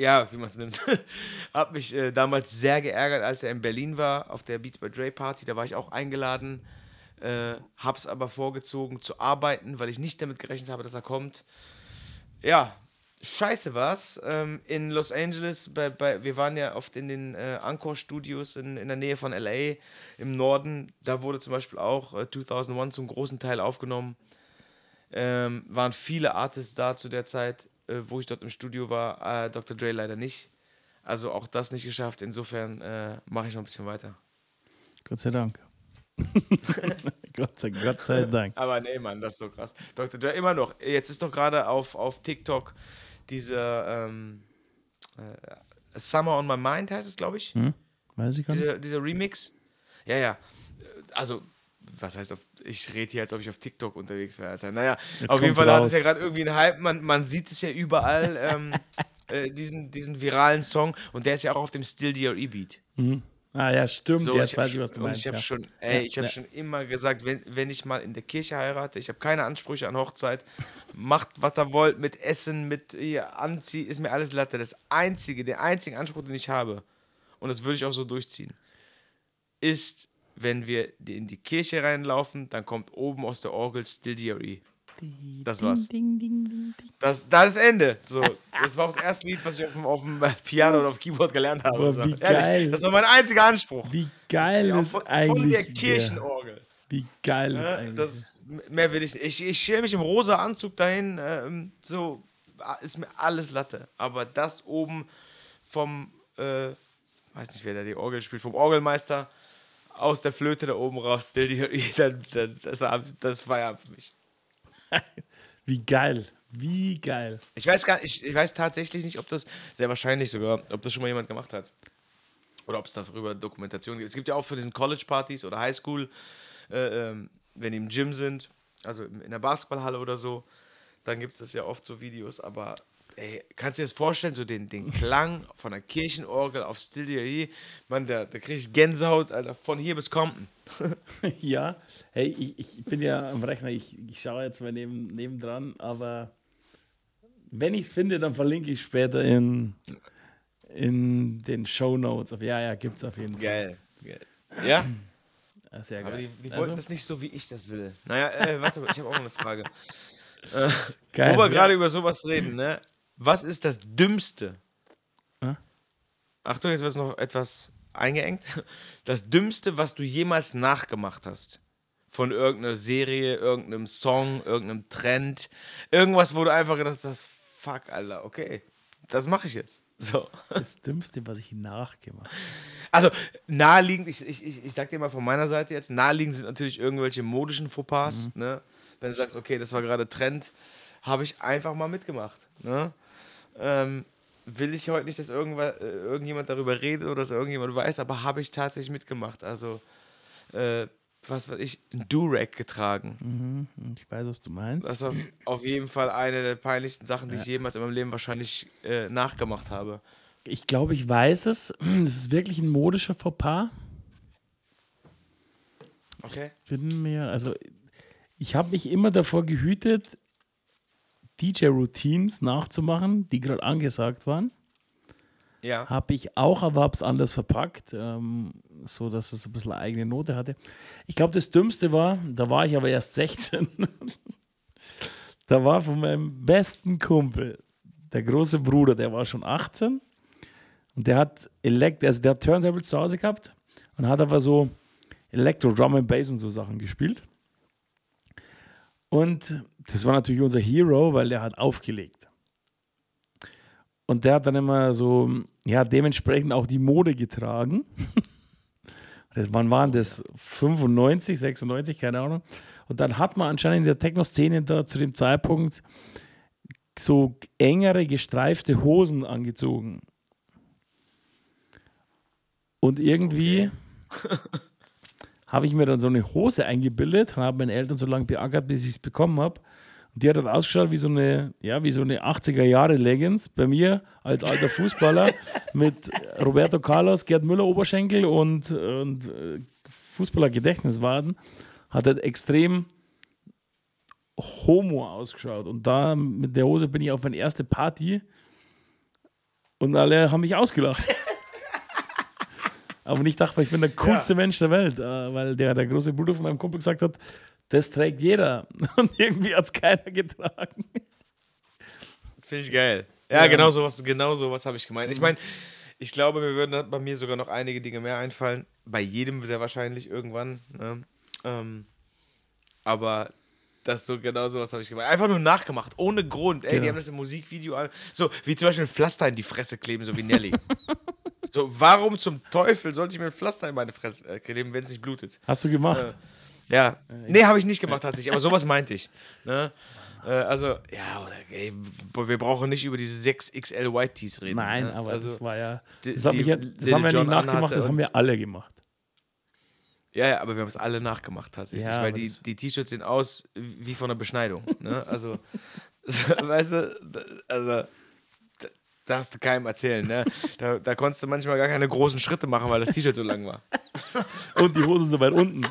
ja, wie man es nimmt. Hab mich äh, damals sehr geärgert, als er in Berlin war, auf der Beats by Dre Party. Da war ich auch eingeladen. Äh, hab's aber vorgezogen zu arbeiten, weil ich nicht damit gerechnet habe, dass er kommt. Ja, scheiße war's. Ähm, in Los Angeles, bei, bei, wir waren ja oft in den äh, Encore Studios in, in der Nähe von LA im Norden. Da wurde zum Beispiel auch äh, 2001 zum großen Teil aufgenommen. Ähm, waren viele Artists da zu der Zeit äh, wo ich dort im Studio war. Äh, Dr. Dre leider nicht. Also auch das nicht geschafft. Insofern äh, mache ich noch ein bisschen weiter. Gott sei Dank. Gott, sei, Gott sei Dank. Aber nee, Mann, das ist so krass. Dr. Dre immer noch. Jetzt ist doch gerade auf, auf TikTok dieser ähm, äh, Summer on My Mind heißt es, glaube ich. Hm, weiß ich gar nicht. Dieser, dieser Remix. Ja, ja. Also was heißt, auf, ich rede hier, als ob ich auf TikTok unterwegs wäre, Alter. Naja, Jetzt auf jeden Fall raus. hat es ja gerade irgendwie einen Hype. Man, man sieht es ja überall, ähm, äh, diesen, diesen viralen Song. Und der ist ja auch auf dem Still DRE Beat. Mhm. Ah ja, stimmt. So, Jetzt weiß ich, was du meinst. Ich habe ja. schon, ey, ja, ich habe ja. schon immer gesagt, wenn, wenn ich mal in der Kirche heirate, ich habe keine Ansprüche an Hochzeit, macht was ihr wollt mit Essen, mit ihr Anziehen, ist mir alles Latte. Das einzige, der einzige Anspruch, den ich habe, und das würde ich auch so durchziehen, ist, wenn wir in die Kirche reinlaufen, dann kommt oben aus der Orgel Still DRE. Das war's. Das, das ist Ende. So, das war auch das erste Lied, was ich auf dem, auf dem Piano oder auf Keyboard gelernt habe. Boah, wie Ehrlich, geil. das war mein einziger Anspruch. Wie geil ja, ist von, eigentlich Von der Kirchenorgel. Wie geil ist ja, eigentlich. Das, mehr will ich nicht. Ich, ich stelle mich im rosa Anzug dahin. Ähm, so ist mir alles Latte. Aber das oben vom, äh, weiß nicht, wer da die Orgel spielt, vom Orgelmeister aus der Flöte da oben raus, dann, dann, das, das war ja für mich. Wie geil. Wie geil. Ich weiß gar ich, ich weiß tatsächlich nicht, ob das, sehr wahrscheinlich sogar, ob das schon mal jemand gemacht hat. Oder ob es darüber Dokumentation gibt. Es gibt ja auch für diesen College-Partys oder Highschool, äh, ähm, wenn die im Gym sind, also in der Basketballhalle oder so, dann gibt es ja oft so Videos, aber ey, kannst du dir das vorstellen, so den, den Klang von der Kirchenorgel auf Still DRE, man, da, da kriege ich Gänsehaut, Alter, von hier bis Compton. ja, hey, ich, ich bin ja am Rechner, ich, ich schaue jetzt mal neben, nebendran, aber wenn ich es finde, dann verlinke ich später in, in den Show Notes. Ja, ja, gibt es auf jeden Fall. Geil, geil. Ja? Sehr geil. Aber die, die wollten also? das nicht so, wie ich das will. Naja, äh, warte, ich habe auch noch eine Frage. Äh, geil, wo wir ja. gerade über sowas reden, ne? Was ist das Dümmste? Hm? Achtung, jetzt wird noch etwas eingeengt. Das Dümmste, was du jemals nachgemacht hast. Von irgendeiner Serie, irgendeinem Song, irgendeinem Trend. Irgendwas, wo du einfach gedacht hast, fuck, Alter, okay, das mache ich jetzt. So. Das Dümmste, was ich nachgemacht habe. Also, naheliegend, ich, ich, ich, ich sag dir mal von meiner Seite jetzt, naheliegend sind natürlich irgendwelche modischen Fauxpas. Mhm. Ne? Wenn du sagst, okay, das war gerade Trend, habe ich einfach mal mitgemacht. Ne? Ähm, will ich heute nicht, dass äh, irgendjemand darüber redet oder dass irgendjemand weiß, aber habe ich tatsächlich mitgemacht. Also, äh, was weiß ich, ein Durag getragen. Mhm, ich weiß, was du meinst. Das ist auf, auf jeden Fall eine der peinlichsten Sachen, die ja. ich jemals in meinem Leben wahrscheinlich äh, nachgemacht habe. Ich glaube, ich weiß es. Das ist wirklich ein modischer Fauxpas. Okay. Bin mir, also ich habe mich immer davor gehütet, DJ-Routines nachzumachen, die gerade angesagt waren. Ja. Habe ich auch, es anders verpackt, ähm, so dass es ein bisschen eine eigene Note hatte. Ich glaube, das Dümmste war, da war ich aber erst 16. da war von meinem besten Kumpel, der große Bruder, der war schon 18 und der hat Elekt also der hat Turntables zu Hause gehabt und hat aber so Elektro, Drum and Bass und so Sachen gespielt. Und das war natürlich unser Hero, weil der hat aufgelegt. Und der hat dann immer so, ja, dementsprechend auch die Mode getragen. das, wann waren das? 95, 96, keine Ahnung. Und dann hat man anscheinend in der Techno-Szene da zu dem Zeitpunkt so engere, gestreifte Hosen angezogen. Und irgendwie okay. habe ich mir dann so eine Hose eingebildet und habe meinen Eltern so lange beackert, bis ich es bekommen habe. Und die hat dann ausgeschaut wie so eine, ja, wie so eine 80er Jahre Legends bei mir als alter Fußballer mit Roberto Carlos, Gerd Müller Oberschenkel und, und äh, Fußballer Gedächtniswaden. Hat halt extrem homo ausgeschaut. Und da mit der Hose bin ich auf meine erste Party und alle haben mich ausgelacht. Aber ich dachte, ich bin der coolste ja. Mensch der Welt, äh, weil der, der große Bruder von meinem Kumpel gesagt hat, das trägt jeder. Und irgendwie hat es keiner getragen. Finde ich geil. Ja, ja, genau sowas, genau sowas habe ich gemeint. Ich meine, ich glaube, mir würden bei mir sogar noch einige Dinge mehr einfallen. Bei jedem sehr wahrscheinlich irgendwann. Ne? Ähm, aber das so genau sowas habe ich gemacht. Einfach nur nachgemacht, ohne Grund. Ey, genau. die haben das im Musikvideo an. So wie zum Beispiel ein Pflaster in die Fresse kleben, so wie Nelly. So, warum zum Teufel sollte ich mir ein Pflaster in meine Fresse äh, kleben, wenn es nicht blutet? Hast du gemacht? Äh, ja. Äh, nee, habe ich nicht gemacht tatsächlich, aber sowas meinte ich. Ne? Äh, also, ja, oder, ey, wir brauchen nicht über diese 6XL White Tees reden. Nein, ne? aber also, das war ja. Das, die, ich, das haben wir nicht nachgemacht, das haben wir alle gemacht. Ja, ja, aber wir haben es alle nachgemacht tatsächlich, ja, weil die, die T-Shirts sehen aus wie von einer Beschneidung. ne? Also, weißt du, also darfst du keinem erzählen. Ne? Da, da konntest du manchmal gar keine großen Schritte machen, weil das T-Shirt so lang war. Und die Hose so weit unten.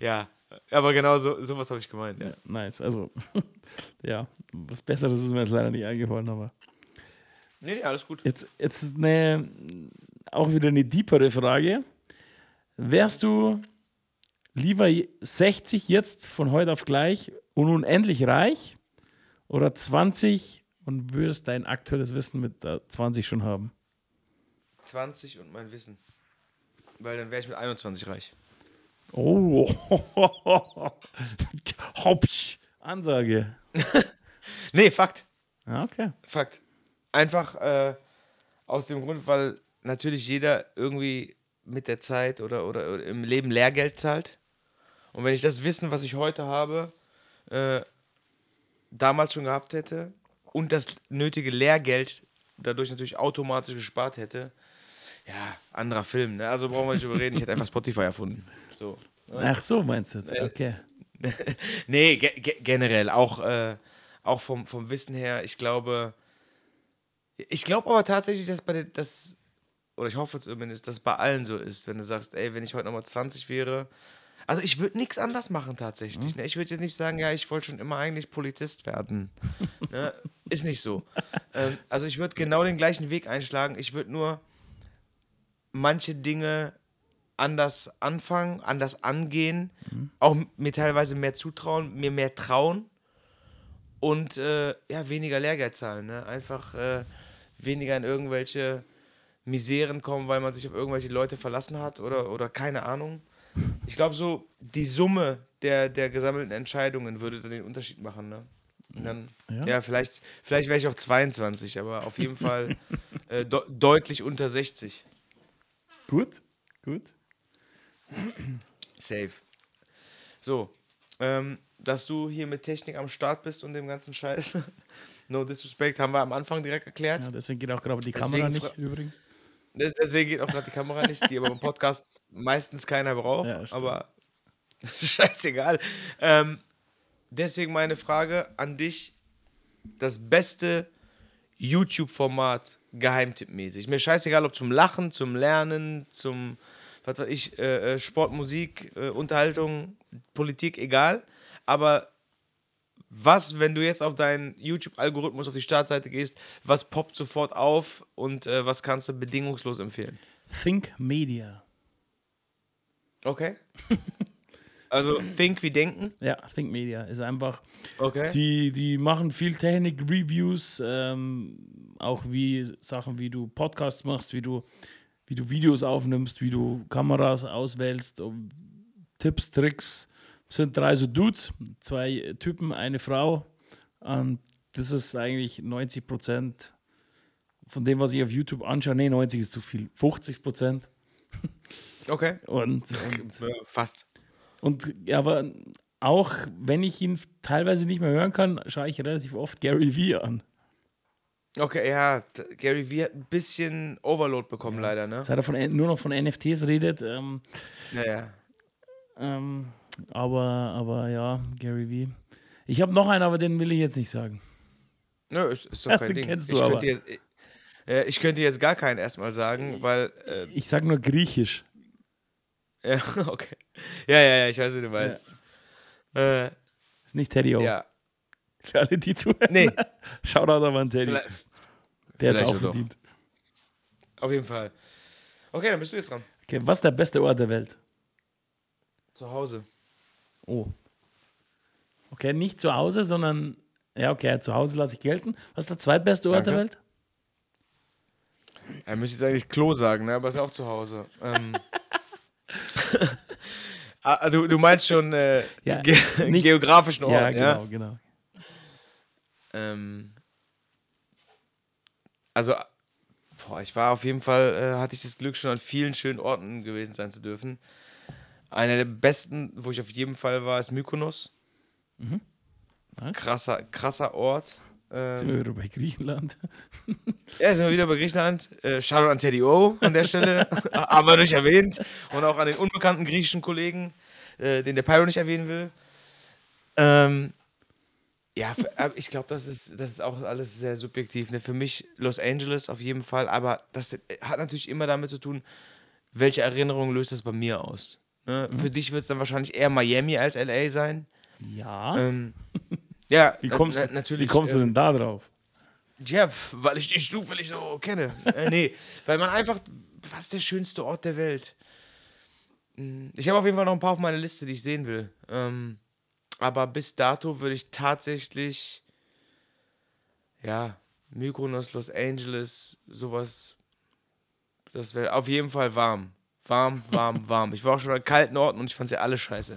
Ja, aber genau so, sowas habe ich gemeint. Ja. ja. nice. Also, ja, was Besseres ist mir jetzt leider nicht eingefallen, aber. Nee, nee, alles gut. Jetzt, jetzt ist eine, auch wieder eine deepere Frage. Wärst du lieber 60 jetzt von heute auf gleich und unendlich reich oder 20 und würdest dein aktuelles Wissen mit 20 schon haben? 20 und mein Wissen. Weil dann wäre ich mit 21 reich. Oh, Hopsch, Ansage. nee, Fakt. Ah, okay. Fakt. Einfach äh, aus dem Grund, weil natürlich jeder irgendwie mit der Zeit oder, oder, oder, im Leben Lehrgeld zahlt. Und wenn ich das Wissen, was ich heute habe, äh, damals schon gehabt hätte und das nötige Lehrgeld dadurch natürlich automatisch gespart hätte, ja, anderer Film. Ne? Also brauchen wir nicht überreden, ich hätte einfach Spotify erfunden. So. Ne? Ach so, meinst du jetzt? Okay. nee, ge generell, auch, äh, auch vom, vom Wissen her, ich glaube, ich glaube aber tatsächlich, dass bei den, das, oder ich hoffe zumindest, dass bei allen so ist, wenn du sagst, ey, wenn ich heute nochmal 20 wäre, also ich würde nichts anders machen tatsächlich. Mhm. Ne? Ich würde jetzt nicht sagen, ja, ich wollte schon immer eigentlich Polizist werden. ne? Ist nicht so. ähm, also ich würde genau den gleichen Weg einschlagen. Ich würde nur manche Dinge anders anfangen, anders angehen, mhm. auch mir teilweise mehr zutrauen, mir mehr trauen und äh, ja, weniger Lehrgeld zahlen. Ne? Einfach äh, weniger in irgendwelche Miseren kommen, weil man sich auf irgendwelche Leute verlassen hat oder, oder keine Ahnung. Ich glaube, so die Summe der, der gesammelten Entscheidungen würde dann den Unterschied machen. Ne? Dann, ja, ja vielleicht, vielleicht wäre ich auch 22, aber auf jeden Fall äh, de deutlich unter 60. Gut, gut. Safe. So, ähm, dass du hier mit Technik am Start bist und dem ganzen Scheiß. no disrespect, haben wir am Anfang direkt erklärt. Ja, deswegen geht auch gerade die Kamera deswegen nicht übrigens. Deswegen geht auch gerade die Kamera nicht, die aber im Podcast meistens keiner braucht. Ja, aber scheißegal. Ähm, deswegen meine Frage an dich: Das beste YouTube-Format geheimtippmäßig. Mir scheißegal, ob zum Lachen, zum Lernen, zum, was weiß ich, äh, äh, Sport, Musik, äh, Unterhaltung, Politik, egal. Aber was, wenn du jetzt auf deinen YouTube-Algorithmus auf die Startseite gehst, was poppt sofort auf und äh, was kannst du bedingungslos empfehlen? Think Media. Okay. Also Think wie denken? Ja, Think Media ist einfach. Okay. Die, die machen viel Technik-Reviews, ähm, auch wie Sachen, wie du Podcasts machst, wie du, wie du Videos aufnimmst, wie du Kameras auswählst, Tipps, Tricks. Sind drei so Dudes, zwei Typen, eine Frau. Und das ist eigentlich 90 Prozent von dem, was ich auf YouTube anschaue. Nee, 90 ist zu viel. 50 Prozent. Okay. Und, und fast. Und ja, aber auch wenn ich ihn teilweise nicht mehr hören kann, schaue ich relativ oft Gary Vee an. Okay, ja, Gary Vee hat ein bisschen Overload bekommen, ja. leider, ne? Seit er von, nur noch von NFTs redet. Ähm, naja. Ähm, aber, aber ja, Gary Vee. Ich habe noch einen, aber den will ich jetzt nicht sagen. Nö, ist, ist doch kein den Ding. kennst du ich aber. Könnte jetzt, äh, ich könnte jetzt gar keinen erstmal sagen, weil. Äh, ich sage nur Griechisch. Ja, okay. Ja, ja, ja, ich weiß, wie du meinst. Ja. Äh, ist nicht Teddy O. Ja. Für alle, die zuhören. Nee. Shoutout aber an Teddy. Vielleicht, Der hat auch verdient. Doch. Auf jeden Fall. Okay, dann bist du jetzt dran. Okay, was ist der beste Ort der Welt? Zu Hause. Oh. Okay, nicht zu Hause, sondern. Ja, okay, zu Hause lasse ich gelten. Was ist der zweitbeste Ort Danke. der Welt? Er müsste jetzt eigentlich Klo sagen, ne? aber ist auch zu Hause. Ähm. ah, du, du meinst schon äh, ja, ge nicht, geografischen Ort, ja? Genau, ja? genau. Ähm, also, boah, ich war auf jeden Fall, äh, hatte ich das Glück, schon an vielen schönen Orten gewesen sein zu dürfen. Einer der besten, wo ich auf jeden Fall war, ist Mykonos. Mhm. Krasser, krasser Ort. Ähm, sind wir wieder bei Griechenland? ja, sind wir wieder bei Griechenland. Äh, Shoutout an Teddy O an der Stelle. Haben wir nicht erwähnt. Und auch an den unbekannten griechischen Kollegen, äh, den der Pyro nicht erwähnen will. Ähm, ja, äh, ich glaube, das ist, das ist auch alles sehr subjektiv. Ne? Für mich Los Angeles auf jeden Fall, aber das hat natürlich immer damit zu tun, welche Erinnerungen löst das bei mir aus. Ne? Mhm. Für dich wird es dann wahrscheinlich eher Miami als LA sein. Ja. Ähm, ja, wie kommst, na, natürlich, wie kommst du denn da drauf? Ja, weil ich dich zufällig so kenne. äh, nee, weil man einfach, was ist der schönste Ort der Welt? Hm, ich habe auf jeden Fall noch ein paar auf meiner Liste, die ich sehen will. Ähm, aber bis dato würde ich tatsächlich, ja, Mykonos, Los Angeles, sowas, das wäre auf jeden Fall warm. Warm, warm, warm. Ich war auch schon an kalten Orten und ich fand sie alle scheiße.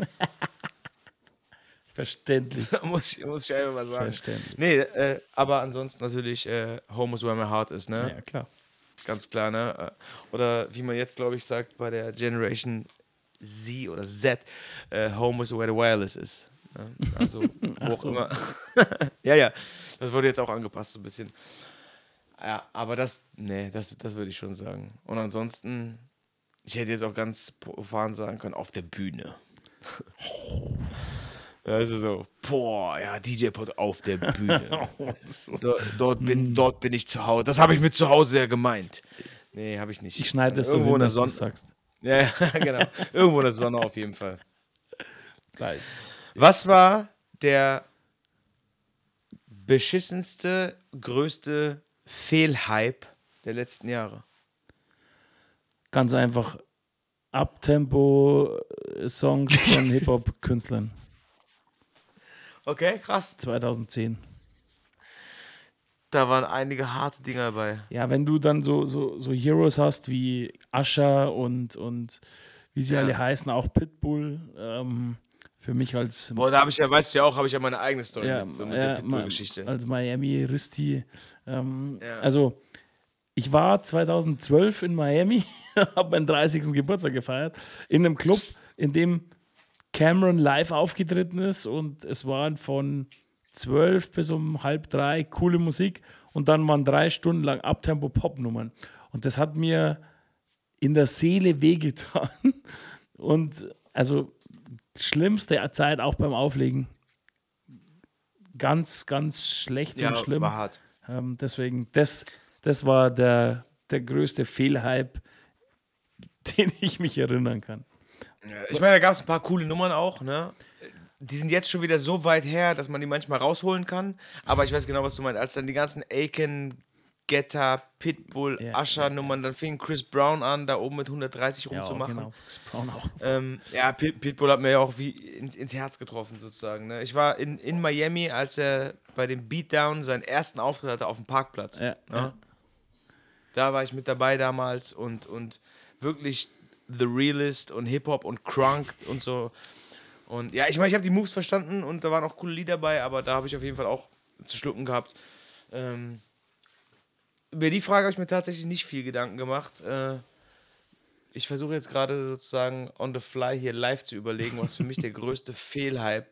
Verständlich. muss, ich, muss ich einfach mal sagen. Verständlich. Nee, äh, aber ansonsten natürlich äh, Home is where my heart is, ne? Ja, klar. Ganz klar, ne? Oder wie man jetzt, glaube ich, sagt bei der Generation Z oder Z, äh, Home is where the wireless is. Ne? Also, wo auch so. immer. ja, ja. Das wurde jetzt auch angepasst, so ein bisschen. Ja, aber das, nee, das, das würde ich schon sagen. Und ansonsten, ich hätte jetzt auch ganz profan sagen können, auf der Bühne. Also so, boah, ja, DJ-Pod auf der Bühne. dort, dort, bin, hm. dort bin ich zu Hause. Das habe ich mit zu Hause ja gemeint. Nee, habe ich nicht. Ich schneide das Irgendwo so, hin, in der Sonne. sagst. Ja, genau. Irgendwo in der Sonne auf jeden Fall. Gleich. Was war der beschissenste, größte Fehlhype der letzten Jahre? Ganz einfach Abtempo-Songs von Hip-Hop-Künstlern. Okay, krass. 2010. Da waren einige harte Dinger dabei. Ja, wenn du dann so, so, so Heroes hast wie Usher und, und wie sie ja. alle heißen, auch Pitbull, ähm, für mich als. Boah, da habe ich ja, weißt du ja auch, habe ich ja meine eigene Story ja, mit, so mit ja, der Pitbull-Geschichte. Als Miami Risti. Ähm. Also, ich war 2012 in Miami, habe meinen 30. Geburtstag gefeiert, in einem Club, in dem Cameron live aufgetreten ist und es waren von 12 bis um halb drei coole Musik und dann waren drei Stunden lang Abtempo-Pop-Nummern. Und das hat mir in der Seele wehgetan. Und also schlimmste Zeit auch beim Auflegen. Ganz, ganz schlecht ja, und schlimm. War hart. Ähm, deswegen, das, das war der, der größte Fehlhype, den ich mich erinnern kann. Ich meine, da gab es ein paar coole Nummern auch, ne? Die sind jetzt schon wieder so weit her, dass man die manchmal rausholen kann. Aber ich weiß genau, was du meinst. Als dann die ganzen Aiken, Getter, Pitbull, ja, Usher-Nummern. Dann fing Chris Brown an, da oben mit 130 rumzumachen. Ja, genau. Chris Brown auch. Ähm, ja, Pitbull hat mir ja auch wie ins, ins Herz getroffen, sozusagen. Ne? Ich war in, in Miami, als er bei dem Beatdown seinen ersten Auftritt hatte auf dem Parkplatz. Ja, ne? ja. Da war ich mit dabei damals und, und wirklich The Realist und Hip-Hop und Crunk und so. Und ja, ich meine, ich habe die Moves verstanden und da waren auch coole Lieder dabei, aber da habe ich auf jeden Fall auch zu schlucken gehabt. Ähm, über die Frage habe ich mir tatsächlich nicht viel Gedanken gemacht. Äh, ich versuche jetzt gerade sozusagen on the fly hier live zu überlegen, was für mich der größte Fehlhype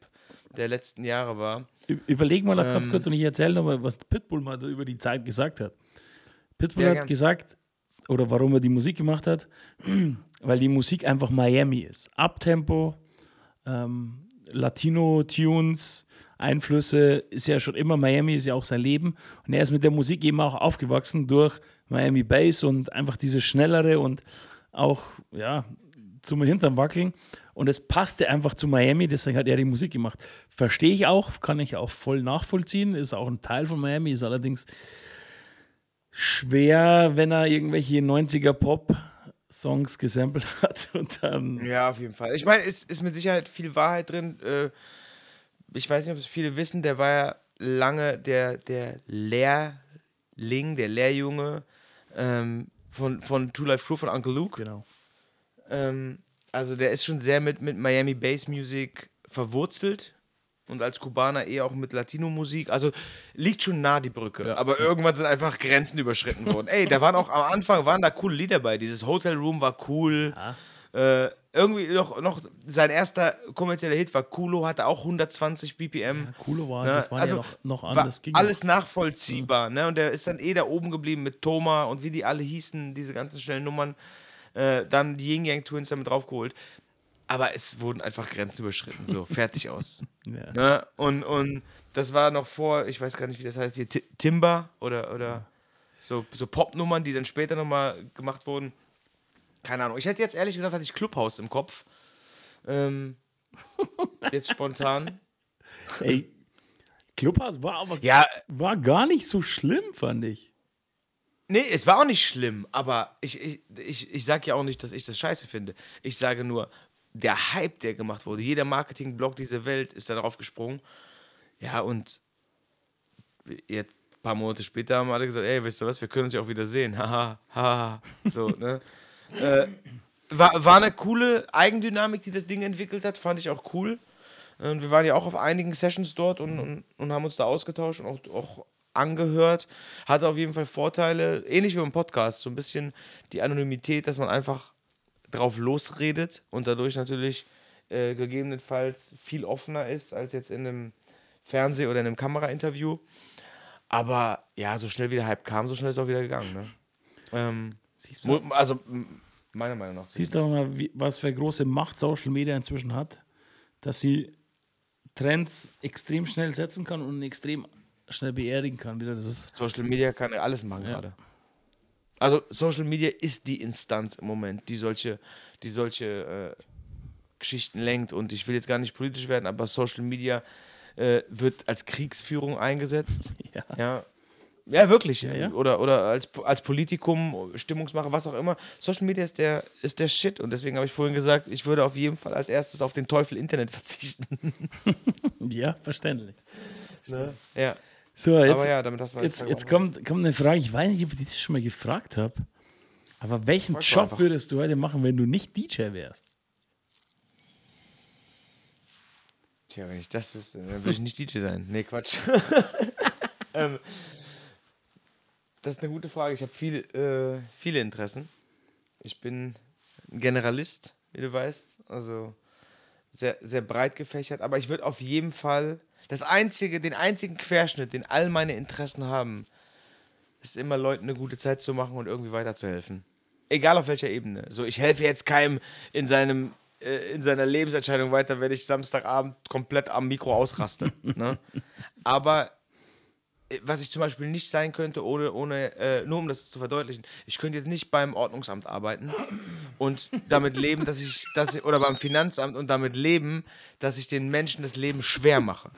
der letzten Jahre war. Überlegen wir noch ähm, ganz kurz und ich erzähle nochmal, was Pitbull mal über die Zeit gesagt hat. Pitbull ja, hat gern. gesagt, oder warum er die Musik gemacht hat, weil die Musik einfach Miami ist. Abtempo, ähm, Latino-Tunes, Einflüsse ist ja schon immer Miami, ist ja auch sein Leben. Und er ist mit der Musik eben auch aufgewachsen durch Miami Bass und einfach diese schnellere und auch, ja, zum Hintern wackeln. Und es passte einfach zu Miami, deswegen hat er die Musik gemacht. Verstehe ich auch, kann ich auch voll nachvollziehen, ist auch ein Teil von Miami, ist allerdings schwer, wenn er irgendwelche 90er Pop Songs gesampelt hat und dann. Ja, auf jeden Fall. Ich meine, es ist mit Sicherheit viel Wahrheit drin. Äh, ich weiß nicht, ob es viele wissen, der war ja lange der, der Lehrling, der Lehrjunge ähm, von, von Two Life Crew von Uncle Luke. Genau. Ähm, also der ist schon sehr mit, mit Miami Bass Music verwurzelt und als Kubaner eher auch mit Latino-Musik. Also liegt schon nah die Brücke. Ja. Aber irgendwann sind einfach Grenzen überschritten worden. Ey, da waren auch am Anfang waren da coole Lieder bei. Dieses Hotel Room war cool. Ja. Äh, irgendwie noch, noch sein erster kommerzieller Hit war Kulo, hatte auch 120 BPM. Ja, Kulo war, ne? das war also, ja noch, noch anders. alles nachvollziehbar. Ne? Und der ist dann eh da oben geblieben mit Thomas und wie die alle hießen, diese ganzen schnellen Nummern. Äh, dann die Yin Yang Twins damit draufgeholt. Aber es wurden einfach Grenzen überschritten. So, fertig aus. Ja. Ne? Und, und das war noch vor, ich weiß gar nicht, wie das heißt hier, Timber oder, oder so, so Popnummern, die dann später nochmal gemacht wurden. Keine Ahnung. Ich hätte jetzt ehrlich gesagt, hatte ich Clubhouse im Kopf. Ähm, jetzt spontan. Ey, Clubhouse war aber ja, war gar nicht so schlimm, fand ich. Nee, es war auch nicht schlimm, aber ich, ich, ich, ich sage ja auch nicht, dass ich das scheiße finde. Ich sage nur, der Hype, der gemacht wurde, jeder Marketingblog dieser Welt ist da drauf gesprungen. Ja, und jetzt ein paar Monate später haben alle gesagt, ey, weißt du was, wir können uns ja auch wieder sehen. Haha, haha. So, ne? Äh, war, war eine coole Eigendynamik, die das Ding entwickelt hat, fand ich auch cool. Und wir waren ja auch auf einigen Sessions dort und, und, und haben uns da ausgetauscht und auch, auch angehört. Hatte auf jeden Fall Vorteile, ähnlich wie beim Podcast, so ein bisschen die Anonymität, dass man einfach drauf losredet und dadurch natürlich äh, gegebenenfalls viel offener ist als jetzt in einem Fernseh- oder in einem Kamerainterview. Aber ja, so schnell wie der Hype kam, so schnell ist es auch wieder gegangen. Ne? Ähm, Siehst du? Also, meiner Meinung nach. Siehst du mal, wie, was für große Macht Social Media inzwischen hat, dass sie Trends extrem schnell setzen kann und extrem schnell beerdigen kann. Wieder. Das ist Social Media kann alles machen ja. gerade. Also Social Media ist die Instanz im Moment, die solche, die solche äh, Geschichten lenkt. Und ich will jetzt gar nicht politisch werden, aber Social Media äh, wird als Kriegsführung eingesetzt. Ja. ja. Ja, wirklich. Ja, ja. Oder, oder als, als Politikum, Stimmungsmacher, was auch immer. Social Media ist der, ist der Shit. Und deswegen habe ich vorhin gesagt, ich würde auf jeden Fall als erstes auf den Teufel Internet verzichten. ja, verständlich. Ne? Ja. So, jetzt, ja, jetzt, jetzt kommt, kommt eine Frage. Ich weiß nicht, ob ich das schon mal gefragt habe. Aber welchen Frag Job würdest du heute machen, wenn du nicht DJ wärst? Tja, wenn ich das wüsste, dann würde ich nicht DJ sein. Nee, Quatsch. ähm, das ist eine gute Frage. Ich habe viel, äh, viele Interessen. Ich bin Generalist, wie du weißt. Also sehr, sehr breit gefächert. Aber ich würde auf jeden Fall das einzige, den einzigen Querschnitt, den all meine Interessen haben, ist immer Leuten eine gute Zeit zu machen und irgendwie weiterzuhelfen. Egal auf welcher Ebene. So, ich helfe jetzt keinem in seinem äh, in seiner Lebensentscheidung weiter, wenn ich Samstagabend komplett am Mikro ausraste. ne? Aber was ich zum Beispiel nicht sein könnte, ohne, ohne äh, nur um das zu verdeutlichen, ich könnte jetzt nicht beim Ordnungsamt arbeiten und damit leben, dass ich, dass ich, oder beim Finanzamt und damit leben, dass ich den Menschen das Leben schwer mache.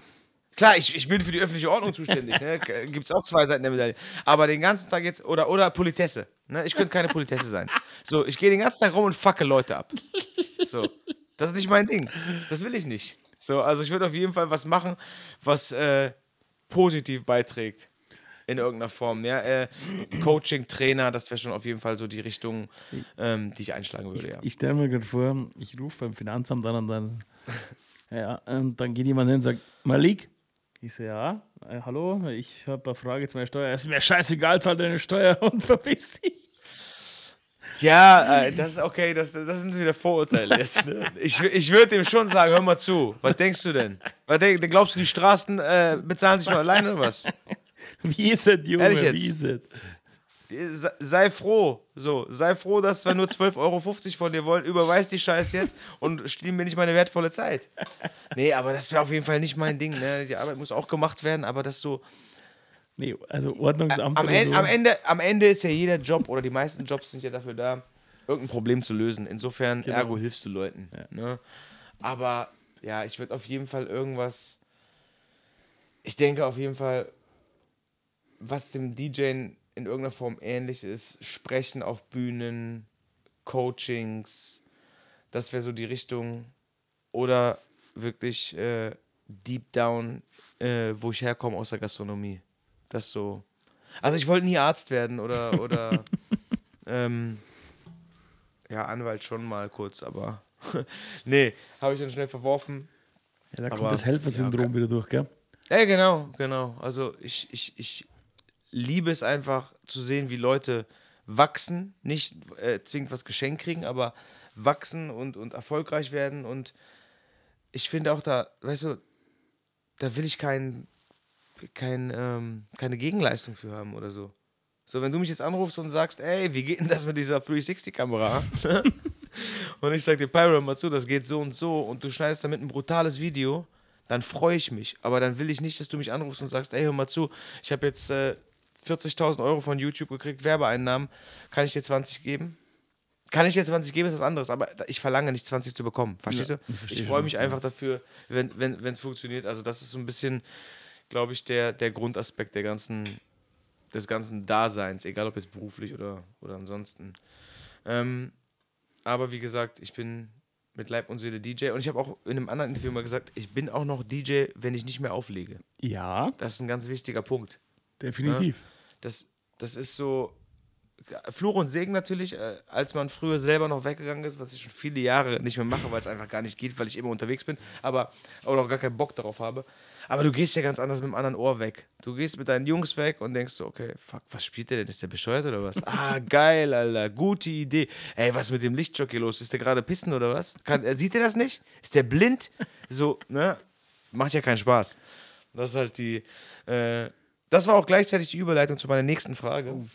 Klar, ich, ich bin für die öffentliche Ordnung zuständig. Ne? Gibt es auch zwei Seiten der Medaille. Aber den ganzen Tag jetzt, oder, oder Politesse. Ne? Ich könnte keine Politesse sein. So, ich gehe den ganzen Tag rum und facke Leute ab. So, das ist nicht mein Ding. Das will ich nicht. So, also ich würde auf jeden Fall was machen, was äh, positiv beiträgt. In irgendeiner Form. Ja? Äh, Coaching, Trainer, das wäre schon auf jeden Fall so die Richtung, ähm, die ich einschlagen würde. Ich, ja. ich stelle mir gerade vor, ich rufe beim Finanzamt an und dann, ja, und dann geht jemand hin und sagt, Malik, ich so, ja, äh, hallo, ich habe eine Frage zu meiner Steuer. Es ist mir scheißegal, zahl deine Steuer und verpiss dich. Ja, äh, das ist okay, das, das sind wieder Vorurteile jetzt. Ne? Ich, ich würde ihm schon sagen, hör mal zu, was denkst du denn? Was denk, glaubst du, die Straßen äh, bezahlen sich von alleine oder was? Wie ist es, Junge, Ehrlich jetzt? wie ist es? sei froh, so, sei froh, dass wir nur 12,50 Euro von dir wollen, überweis die Scheiß jetzt und stiehl mir nicht meine wertvolle Zeit. Nee, aber das wäre auf jeden Fall nicht mein Ding, ne? Die Arbeit muss auch gemacht werden, aber das so. Nee, also Ordnungsamt. Am, Ende, so. am, Ende, am Ende ist ja jeder Job oder die meisten Jobs sind ja dafür da, irgendein Problem zu lösen. Insofern, genau. ergo hilfst du Leuten. Ja. Ne? Aber ja, ich würde auf jeden Fall irgendwas. Ich denke auf jeden Fall, was dem DJen in irgendeiner Form ähnlich ist. Sprechen auf Bühnen, Coachings, das wäre so die Richtung. Oder wirklich äh, deep down, äh, wo ich herkomme aus der Gastronomie. Das so. Also ich wollte nie Arzt werden oder, oder ähm, ja, Anwalt schon mal kurz, aber nee, habe ich dann schnell verworfen. Ja, da kommt aber, das Helfersyndrom ja, wieder durch, gell? Ja, genau, genau. Also ich, ich, ich liebe es einfach zu sehen, wie Leute wachsen, nicht äh, zwingend was geschenkt kriegen, aber wachsen und, und erfolgreich werden. Und ich finde auch da, weißt du, da will ich kein, kein, ähm, keine Gegenleistung für haben oder so. So, wenn du mich jetzt anrufst und sagst, ey, wie geht denn das mit dieser 360-Kamera? und ich sag dir, Pyro, mal zu, das geht so und so und du schneidest damit ein brutales Video, dann freue ich mich. Aber dann will ich nicht, dass du mich anrufst und sagst, ey, hör mal zu, ich habe jetzt äh, 40.000 Euro von YouTube gekriegt, Werbeeinnahmen, kann ich dir 20 geben? Kann ich dir 20 geben, ist was anderes, aber ich verlange nicht 20 zu bekommen. Verstehst ja, du? Ich, ich freue mich einfach dafür, wenn es wenn, funktioniert. Also, das ist so ein bisschen, glaube ich, der, der Grundaspekt der ganzen, des ganzen Daseins, egal ob jetzt beruflich oder, oder ansonsten. Ähm, aber wie gesagt, ich bin mit Leib und Seele DJ und ich habe auch in einem anderen Interview mal gesagt, ich bin auch noch DJ, wenn ich nicht mehr auflege. Ja. Das ist ein ganz wichtiger Punkt. Definitiv. Ja? Das, das ist so, Fluch und Segen natürlich, äh, als man früher selber noch weggegangen ist, was ich schon viele Jahre nicht mehr mache, weil es einfach gar nicht geht, weil ich immer unterwegs bin, aber auch noch gar keinen Bock darauf habe. Aber du gehst ja ganz anders mit dem anderen Ohr weg. Du gehst mit deinen Jungs weg und denkst so, okay, fuck, was spielt der denn? Ist der bescheuert oder was? ah, geil, Alter, gute Idee. Ey, was mit dem Lichtjockey los? Ist der gerade pissen oder was? Kann, äh, sieht er das nicht? Ist der blind? So, ne? Macht ja keinen Spaß. Das ist halt die, äh, das war auch gleichzeitig die Überleitung zu meiner nächsten Frage. Oh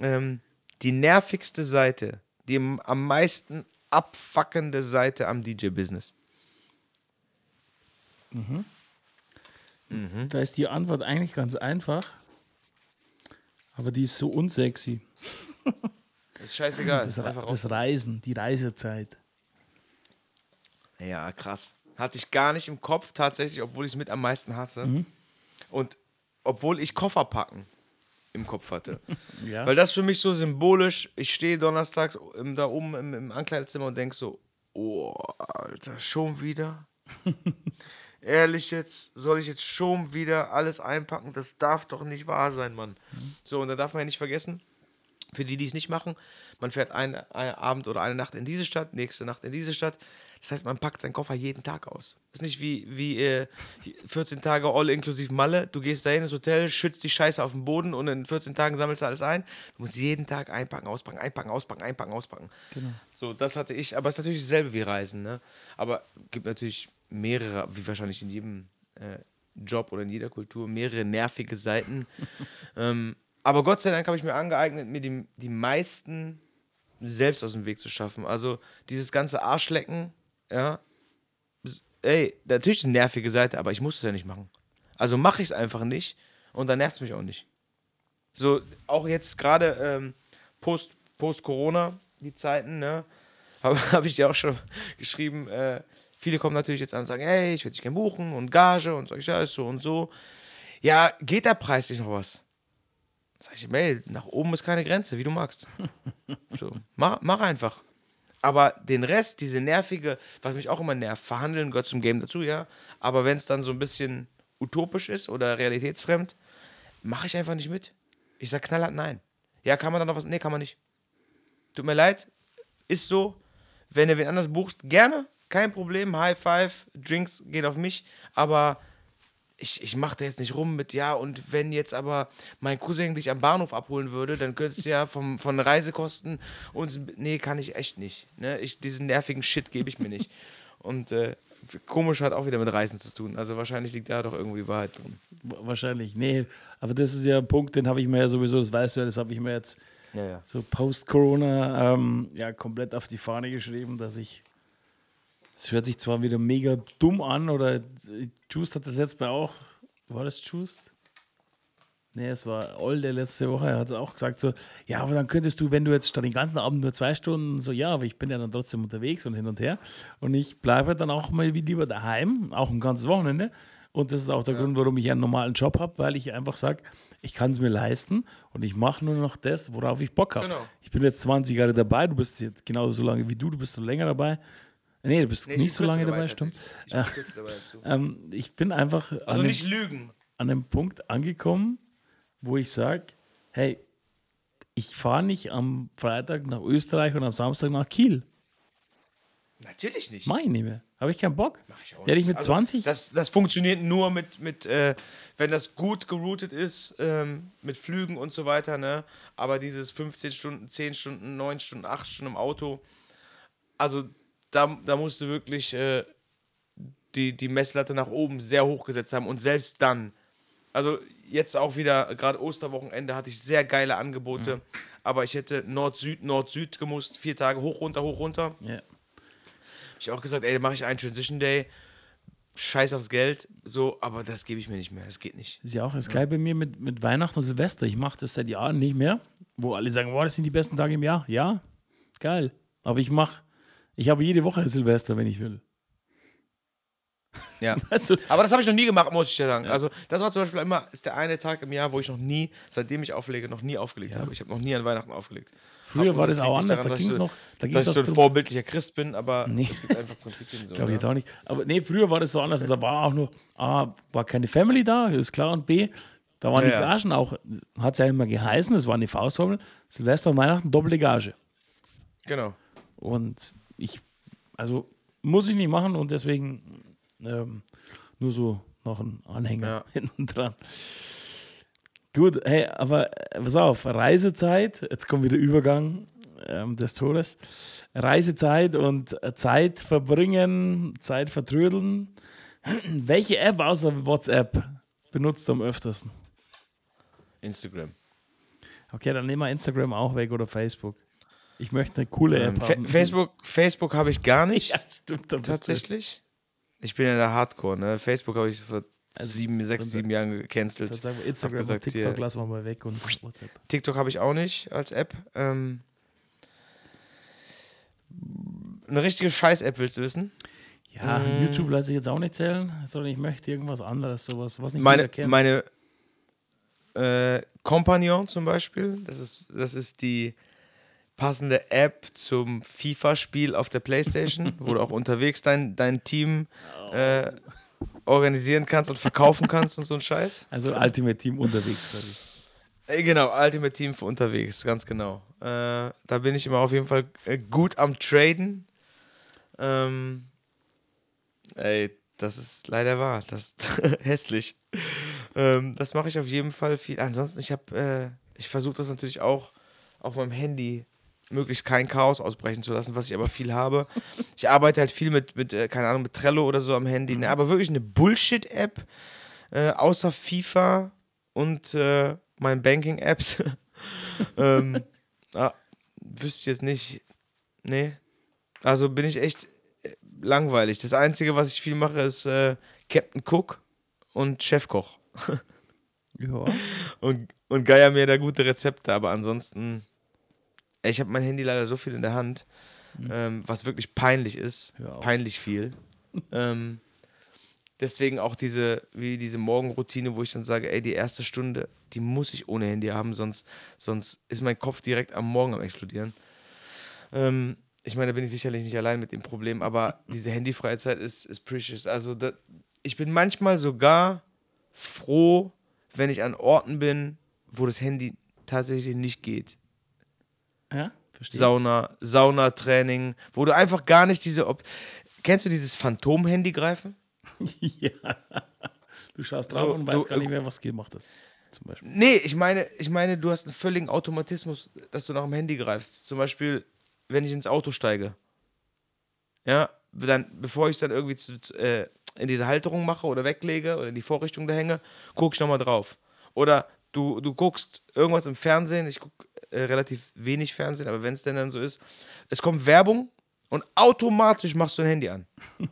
ähm, die nervigste Seite, die am meisten abfuckende Seite am DJ-Business? Mhm. Mhm. Da ist die Antwort eigentlich ganz einfach, aber die ist so unsexy. Das ist scheißegal. Das, das Reisen, die Reisezeit. Ja, krass. Hatte ich gar nicht im Kopf tatsächlich, obwohl ich es mit am meisten hasse. Mhm. Und obwohl ich Koffer packen im Kopf hatte. ja. Weil das für mich so symbolisch, ich stehe donnerstags da oben im, im Ankleidezimmer und denke so, oh, Alter, schon wieder? Ehrlich jetzt, soll ich jetzt schon wieder alles einpacken? Das darf doch nicht wahr sein, Mann. Mhm. So, und da darf man ja nicht vergessen, für die, die es nicht machen, man fährt einen, einen Abend oder eine Nacht in diese Stadt, nächste Nacht in diese Stadt. Das heißt, man packt seinen Koffer jeden Tag aus. Das ist nicht wie, wie äh, 14 Tage all inklusive Malle. Du gehst dahin ins Hotel, schützt die Scheiße auf den Boden und in 14 Tagen sammelst du alles ein. Du musst jeden Tag einpacken, auspacken, einpacken, auspacken, einpacken, auspacken. Genau. So, das hatte ich. Aber es ist natürlich dasselbe wie Reisen. Ne? Aber gibt natürlich mehrere, wie wahrscheinlich in jedem äh, Job oder in jeder Kultur, mehrere nervige Seiten. ähm, aber Gott sei Dank habe ich mir angeeignet, mir die, die meisten selbst aus dem Weg zu schaffen. Also dieses ganze Arschlecken ja, ey, natürlich ist eine nervige Seite, aber ich muss es ja nicht machen. Also mache ich es einfach nicht und dann nervt es mich auch nicht. So, auch jetzt gerade ähm, post, post Corona, die Zeiten, ne, habe hab ich dir auch schon geschrieben, äh, viele kommen natürlich jetzt an und sagen, hey, ich würde dich gerne buchen und Gage und sag ich, ja, ist so und so. Ja, geht da preislich noch was? Sag ich, ey, nach oben ist keine Grenze, wie du magst. So, mach, mach einfach. Aber den Rest, diese nervige, was mich auch immer nervt, verhandeln gehört zum Game dazu, ja. Aber wenn es dann so ein bisschen utopisch ist oder realitätsfremd, mache ich einfach nicht mit. Ich sage knallhart nein. Ja, kann man dann noch was? Nee, kann man nicht. Tut mir leid, ist so. Wenn du wen anders buchst, gerne, kein Problem. High Five, Drinks gehen auf mich. Aber ich, ich mache da jetzt nicht rum mit, ja, und wenn jetzt aber mein Cousin dich am Bahnhof abholen würde, dann könntest du ja vom, von Reisekosten uns. Nee, kann ich echt nicht. Ne? Ich, diesen nervigen Shit gebe ich mir nicht. Und äh, komisch hat auch wieder mit Reisen zu tun. Also wahrscheinlich liegt da doch irgendwie Wahrheit drin. Wahrscheinlich, nee. Aber das ist ja ein Punkt, den habe ich mir ja sowieso, das weißt du ja, das habe ich mir jetzt ja, ja. so post-Corona ähm, ja komplett auf die Fahne geschrieben, dass ich das hört sich zwar wieder mega dumm an, oder Juice hat das jetzt bei auch. War das Juice? Nee, es war All der letzte Woche. Er hat auch gesagt so, ja, aber dann könntest du, wenn du jetzt statt den ganzen Abend nur zwei Stunden, so, ja, aber ich bin ja dann trotzdem unterwegs und hin und her. Und ich bleibe dann auch mal wie lieber daheim, auch ein ganzes Wochenende. Und das ist auch der ja. Grund, warum ich einen normalen Job habe, weil ich einfach sage, ich kann es mir leisten und ich mache nur noch das, worauf ich Bock habe. Genau. Ich bin jetzt 20 Jahre dabei, du bist jetzt genauso so lange wie du, du bist länger dabei. Nee, du bist nee, nicht so lange dabei, stimmt. Ich, ja. dabei, ähm, ich bin einfach also an, nicht dem, lügen. an einem Punkt angekommen, wo ich sage, hey, ich fahre nicht am Freitag nach Österreich und am Samstag nach Kiel. Natürlich nicht. Mach ich nicht mehr. Habe ich keinen Bock. Mach ich auch Der nicht. mit also, 20. Das, das funktioniert nur mit, mit äh, wenn das gut geroutet ist, ähm, mit Flügen und so weiter, ne? Aber dieses 15 Stunden, 10 Stunden, 9 Stunden, 8 Stunden im Auto, also da, da musst du wirklich äh, die, die Messlatte nach oben sehr hoch gesetzt haben und selbst dann, also jetzt auch wieder, gerade Osterwochenende hatte ich sehr geile Angebote, mhm. aber ich hätte Nord-Süd, Nord-Süd gemusst, vier Tage hoch, runter, hoch, runter. Yeah. Ich auch gesagt, ey, mache ich einen Transition Day, scheiß aufs Geld, so, aber das gebe ich mir nicht mehr, das geht nicht. ist ja auch das ja. gleiche bei mir mit, mit Weihnachten und Silvester. Ich mache das seit Jahren nicht mehr, wo alle sagen, boah, das sind die besten Tage im Jahr. Ja, geil. Aber ich mache, ich habe jede Woche Silvester, wenn ich will. Ja. Weißt du? Aber das habe ich noch nie gemacht, muss ich ja sagen. Ja. Also, das war zum Beispiel immer, ist der eine Tag im Jahr, wo ich noch nie, seitdem ich auflege, noch nie aufgelegt ja. habe. Ich habe noch nie an Weihnachten aufgelegt. Früher war das, auch anders, daran, da ging es noch. Da dass ich so ein vorbildlicher Christ bin, aber nee. es gibt einfach Prinzipien so. Glaube ich jetzt auch nicht. Aber nee, früher war das so anders. Da war auch nur, A, war keine Family da, ist klar, und B, da waren ja, die Gagen auch, hat es ja immer geheißen, das war eine Faustformel, Silvester und Weihnachten doppelte Gage. Genau. Und ich, also muss ich nicht machen und deswegen ähm, nur so noch ein Anhänger ja. hinten dran. Gut, hey, aber äh, pass auf, Reisezeit, jetzt kommt wieder Übergang ähm, des Todes. Reisezeit und Zeit verbringen, Zeit vertrödeln. Welche App außer WhatsApp benutzt du am öftersten? Instagram. Okay, dann nehmen wir Instagram auch weg oder Facebook. Ich möchte eine coole App ähm, haben. Facebook, Facebook habe ich gar nicht. Ja, stimmt. Tatsächlich. Ich bin ja der Hardcore, ne? Facebook habe ich vor also, sieben, sechs, sieben Jahren gecancelt. Sagen wir Instagram gesagt, und TikTok hier, lassen wir mal weg und WhatsApp. TikTok habe ich auch nicht als App. Ähm, eine richtige Scheiß-App willst du wissen? Ja, mm. YouTube lasse ich jetzt auch nicht zählen, sondern ich möchte irgendwas anderes, sowas, was nicht meine, Meine äh, Compagnon zum Beispiel, das ist, das ist die passende App zum FIFA-Spiel auf der Playstation, wo du auch unterwegs dein, dein Team äh, organisieren kannst und verkaufen kannst und so ein Scheiß. Also Ultimate Team unterwegs quasi. Äh, genau, Ultimate Team für unterwegs, ganz genau. Äh, da bin ich immer auf jeden Fall äh, gut am Traden. Ähm, ey, das ist leider wahr. Das ist hässlich. Ähm, das mache ich auf jeden Fall viel. Ansonsten, ich habe, äh, ich versuche das natürlich auch auf meinem Handy möglichst kein Chaos ausbrechen zu lassen, was ich aber viel habe. Ich arbeite halt viel mit, mit äh, keine Ahnung, mit Trello oder so am Handy, ne? aber wirklich eine Bullshit-App, äh, außer FIFA und äh, meinen Banking-Apps. ähm, ah, wüsste ich jetzt nicht. Nee. Also bin ich echt äh, langweilig. Das Einzige, was ich viel mache, ist äh, Captain Cook und Chefkoch. ja. Und, und geier mir da gute Rezepte, aber ansonsten ich habe mein Handy leider so viel in der Hand, mhm. ähm, was wirklich peinlich ist. Peinlich viel. ähm, deswegen auch diese, wie diese Morgenroutine, wo ich dann sage, ey, die erste Stunde, die muss ich ohne Handy haben, sonst, sonst ist mein Kopf direkt am Morgen am explodieren. Ähm, ich meine, da bin ich sicherlich nicht allein mit dem Problem, aber diese Handyfreizeit ist, ist precious. Also da, ich bin manchmal sogar froh, wenn ich an Orten bin, wo das Handy tatsächlich nicht geht. Ja, verstehe. Sauna, Saunatraining, wo du einfach gar nicht diese. Op Kennst du dieses Phantom-Handy greifen? ja. Du schaust drauf so, und weißt du, gar nicht mehr, was gemacht hast. Zum Beispiel. Nee, ich meine, ich meine, du hast einen völligen Automatismus, dass du nach dem Handy greifst. Zum Beispiel, wenn ich ins Auto steige. Ja, dann, bevor ich es dann irgendwie zu, äh, in diese Halterung mache oder weglege oder in die Vorrichtung da hänge, guck ich nochmal drauf. Oder du, du guckst irgendwas im Fernsehen, ich gucke äh, relativ wenig Fernsehen, aber wenn es denn dann so ist, es kommt Werbung und automatisch machst du ein Handy an.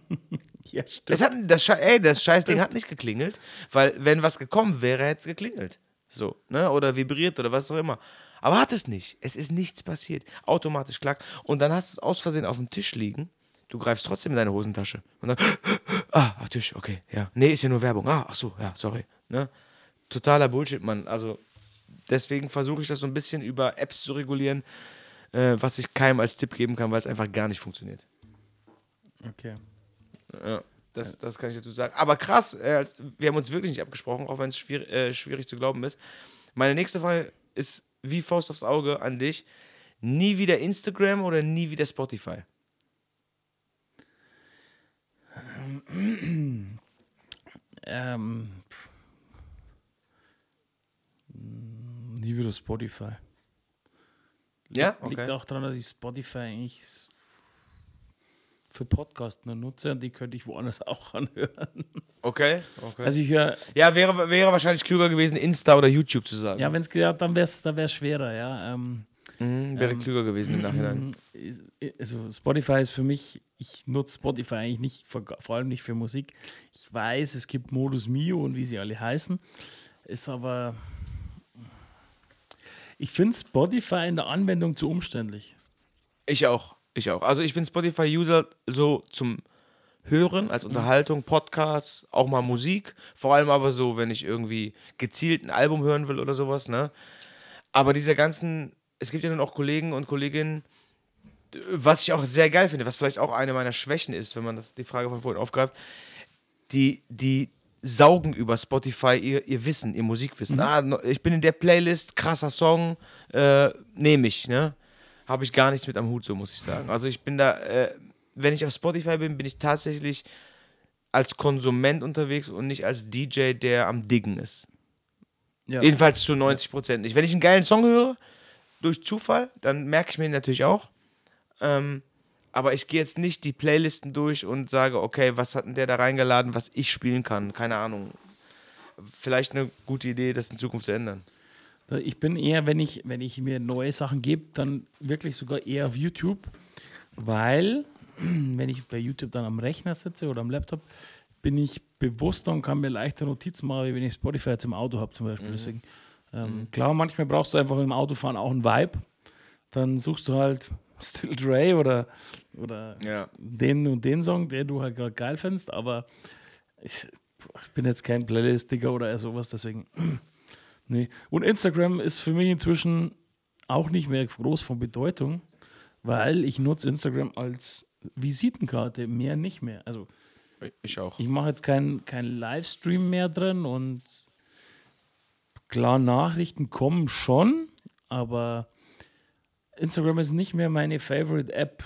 ja, stimmt. Das, hat, das, ey, das Scheißding stimmt. hat nicht geklingelt, weil wenn was gekommen wäre, hätte es geklingelt. So, ne? Oder vibriert oder was auch immer. Aber hat es nicht. Es ist nichts passiert. Automatisch klack. Und dann hast du es aus Versehen auf dem Tisch liegen. Du greifst trotzdem in deine Hosentasche. Und dann, ah, Tisch, okay, ja. Nee, ist ja nur Werbung. Ah, ach so, ja, sorry. Ne? Totaler Bullshit, Mann. Also, Deswegen versuche ich das so ein bisschen über Apps zu regulieren, äh, was ich keinem als Tipp geben kann, weil es einfach gar nicht funktioniert. Okay. Ja, das, das kann ich dazu sagen. Aber krass, äh, wir haben uns wirklich nicht abgesprochen, auch wenn es schwierig, äh, schwierig zu glauben ist. Meine nächste Frage ist wie Faust aufs Auge an dich. Nie wieder Instagram oder nie wieder Spotify? Ähm, nie wieder Spotify. Ja, okay. Liegt auch daran, dass ich Spotify eigentlich für Podcasts nur nutze und die könnte ich woanders auch anhören. Okay, okay. Also ich höre. Ja, wäre, wäre wahrscheinlich klüger gewesen, Insta oder YouTube zu sagen. Ja, wenn es ja, dann wäre es dann schwerer, ja. Ähm, mhm, wäre ähm, klüger gewesen im Nachhinein. Also Spotify ist für mich, ich nutze Spotify eigentlich nicht, vor, vor allem nicht für Musik. Ich weiß, es gibt Modus Mio und wie sie alle heißen. Ist aber. Ich finde Spotify in der Anwendung zu umständlich. Ich auch. Ich auch. Also ich bin Spotify-User so zum Hören, als mhm. Unterhaltung, Podcasts, auch mal Musik. Vor allem aber so, wenn ich irgendwie gezielt ein Album hören will oder sowas, ne? Aber diese ganzen, es gibt ja nun auch Kollegen und Kolleginnen, was ich auch sehr geil finde, was vielleicht auch eine meiner Schwächen ist, wenn man das, die Frage von vorhin aufgreift, die, die saugen über Spotify ihr, ihr Wissen, ihr Musikwissen. Mhm. Ah, ich bin in der Playlist, krasser Song, äh, nehme ich, ne? habe ich gar nichts mit am Hut, so muss ich sagen. Also ich bin da, äh, wenn ich auf Spotify bin, bin ich tatsächlich als Konsument unterwegs und nicht als DJ, der am Diggen ist. Ja. Jedenfalls zu 90 Prozent nicht. Wenn ich einen geilen Song höre, durch Zufall, dann merke ich mir ihn natürlich auch. Ähm, aber ich gehe jetzt nicht die Playlisten durch und sage, okay, was hat denn der da reingeladen, was ich spielen kann? Keine Ahnung. Vielleicht eine gute Idee, das in Zukunft zu ändern. Ich bin eher, wenn ich, wenn ich mir neue Sachen gebe, dann wirklich sogar eher auf YouTube, weil wenn ich bei YouTube dann am Rechner sitze oder am Laptop, bin ich bewusster und kann mir leichter Notizen machen, wie wenn ich Spotify jetzt im Auto habe zum Beispiel. Mhm. Deswegen, ähm, mhm. klar, manchmal brauchst du einfach im Autofahren auch einen Vibe. Dann suchst du halt Still Dre oder, oder ja. den und den Song, den du halt gerade geil findest, aber ich, ich bin jetzt kein Playlist-Digger oder sowas, deswegen Nee. Und Instagram ist für mich inzwischen auch nicht mehr groß von Bedeutung, weil ich nutze Instagram als Visitenkarte, mehr nicht mehr. Also ich auch. Ich mache jetzt keinen kein Livestream mehr drin und klar, Nachrichten kommen schon, aber Instagram ist nicht mehr meine Favorite App,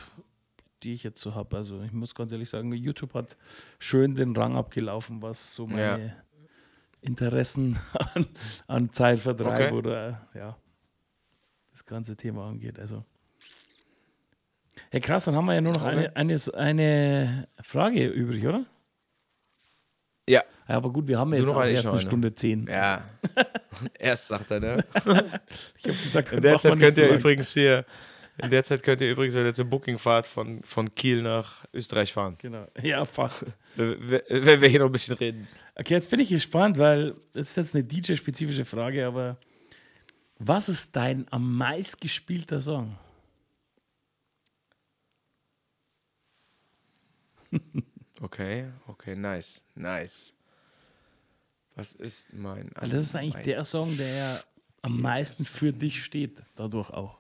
die ich jetzt so habe. Also ich muss ganz ehrlich sagen, YouTube hat schön den Rang abgelaufen, was so meine ja. Interessen an, an Zeitvertreib okay. oder ja, das ganze Thema angeht. Also. Ja, krass, dann haben wir ja nur noch eine, eine, eine Frage übrig, oder? Ja. ja aber gut, wir haben ja jetzt auch erst eine Stunde zehn. Ja. erst sagt er, ne? ich habe gesagt, in der Zeit könnt ihr so übrigens hier, in der Zeit könnt ihr übrigens, ihr zur Bookingfahrt von, von Kiel nach Österreich fahren. Genau. Ja, fast. wenn wir hier noch ein bisschen reden. Okay, jetzt bin ich gespannt, weil das ist jetzt eine DJ-spezifische Frage, aber was ist dein am meist gespielter Song? Okay, okay, nice, nice. Was ist mein. Also das ist eigentlich der Song, der am meisten für dich steht, dadurch auch.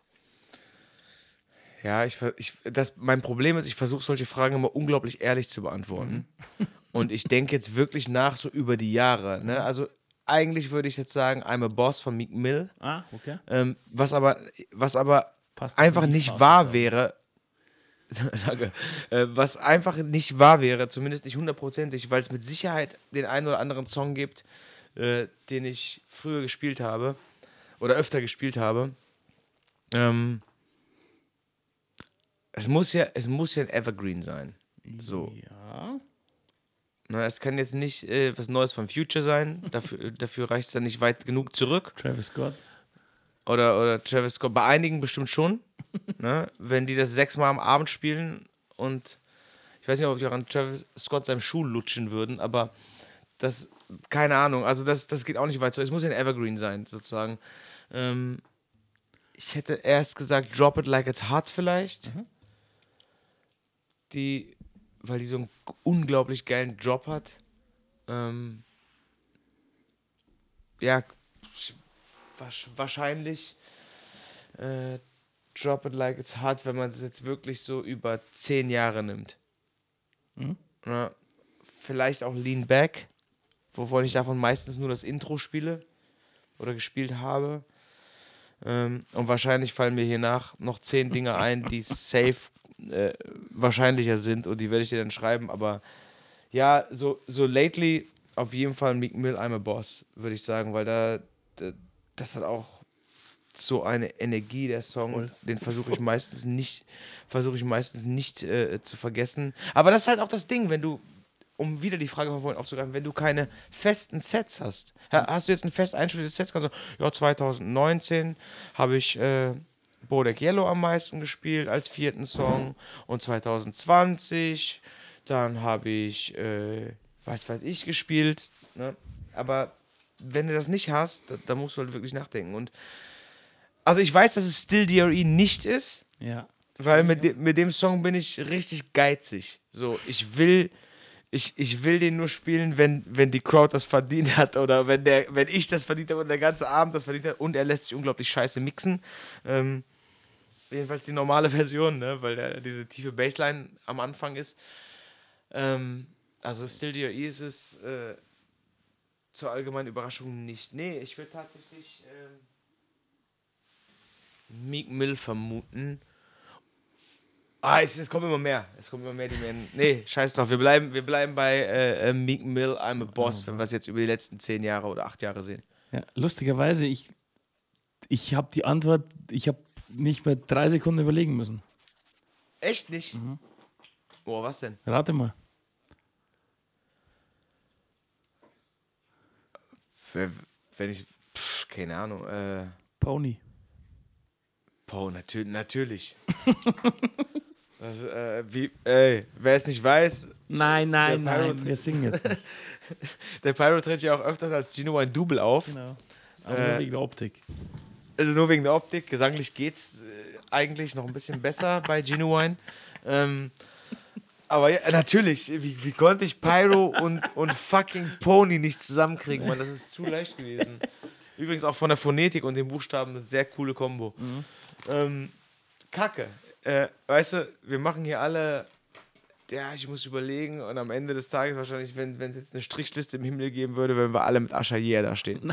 Ja, ich, ich, das, mein Problem ist, ich versuche solche Fragen immer unglaublich ehrlich zu beantworten. Mhm. Und ich denke jetzt wirklich nach, so über die Jahre. Ne? Also eigentlich würde ich jetzt sagen, I'm a Boss von Meek Mill. Ah, okay. Ähm, was aber, was aber einfach nicht wahr wäre. Danke. Äh, was einfach nicht wahr wäre, zumindest nicht hundertprozentig, weil es mit Sicherheit den einen oder anderen Song gibt, äh, den ich früher gespielt habe oder öfter gespielt habe. Ähm, es muss ja, es muss ja ein Evergreen sein. So. Ja. Na, es kann jetzt nicht äh, was Neues von Future sein. Dafür, dafür reicht es dann nicht weit genug zurück. Travis Scott. Oder, oder Travis Scott. Bei einigen bestimmt schon. ne? Wenn die das sechsmal am Abend spielen und ich weiß nicht, ob die auch an Travis Scott seinem Schuh lutschen würden, aber das, keine Ahnung. Also das, das geht auch nicht weit. Es muss ein Evergreen sein, sozusagen. Ähm, ich hätte erst gesagt, Drop It Like It's Hot vielleicht. Mhm. Die weil die so einen unglaublich geilen Drop hat. Ähm, ja, wahrscheinlich äh, Drop It Like It's Hard, wenn man es jetzt wirklich so über zehn Jahre nimmt. Mhm. Ja, vielleicht auch Lean Back, wovon ich davon meistens nur das Intro spiele oder gespielt habe. Ähm, und wahrscheinlich fallen mir hier nach noch zehn Dinge ein, die safe äh, wahrscheinlicher sind und die werde ich dir dann schreiben. Aber ja, so, so lately auf jeden Fall Meek Mill, I'm a Boss, würde ich sagen, weil da, da, das hat auch so eine Energie, der Song. Voll. Den versuche ich meistens nicht, versuche ich meistens nicht äh, zu vergessen. Aber das ist halt auch das Ding, wenn du, um wieder die Frage von vorhin aufzugreifen, wenn du keine festen Sets hast. Hast du jetzt ein fest einstudiertes Set? Kannst du, ja, 2019 habe ich äh, Bodek Yellow am meisten gespielt als vierten Song und 2020 dann habe ich, äh, was weiß ich, gespielt. Ne? Aber wenn du das nicht hast, da, da, musst du halt wirklich nachdenken. Und also ich weiß, dass es Still DRE nicht ist. Ja. Weil mit, de mit dem Song bin ich richtig geizig. So, ich will, ich, ich will den nur spielen, wenn, wenn die Crowd das verdient hat oder wenn, der, wenn ich das verdient habe und der ganze Abend das verdient hat und er lässt sich unglaublich scheiße mixen. Ähm, jedenfalls die normale Version, ne? weil der, diese tiefe Bassline am Anfang ist. Ähm, also Still DRE ist es äh, zur allgemeinen Überraschung nicht. Nee, ich würde tatsächlich äh, Meek Mill vermuten. Ah, es, es kommt immer mehr. Es kommt immer mehr, die mir. Nee, scheiß drauf. Wir bleiben, wir bleiben bei äh, äh Meek Mill, I'm a Boss, oh, wenn wir es jetzt über die letzten zehn Jahre oder acht Jahre sehen. Ja, lustigerweise, ich, ich habe die Antwort, ich habe nicht mehr drei Sekunden überlegen müssen. Echt nicht? Mhm. Boah, was denn? Rate mal. Wenn ich. Pff, keine Ahnung. Äh, Pony. Po, natür natürlich. das, äh, wie, ey, wer es nicht weiß. Nein, nein, nein, wir singen jetzt nicht. der Pyro tritt ja auch öfters als Gino ein Double auf. Genau. Aber äh, nur wegen der Optik. Also nur wegen der Optik. Gesanglich geht's äh, eigentlich noch ein bisschen besser bei Genuine. Ähm, aber ja, natürlich, wie, wie konnte ich Pyro und, und fucking Pony nicht zusammenkriegen, man? Das ist zu leicht gewesen. Übrigens auch von der Phonetik und den Buchstaben eine sehr coole Kombo. Mhm. Ähm, Kacke. Äh, weißt du, wir machen hier alle, ja, ich muss überlegen und am Ende des Tages wahrscheinlich, wenn es jetzt eine Strichliste im Himmel geben würde, würden wir alle mit Aschayer da stehen.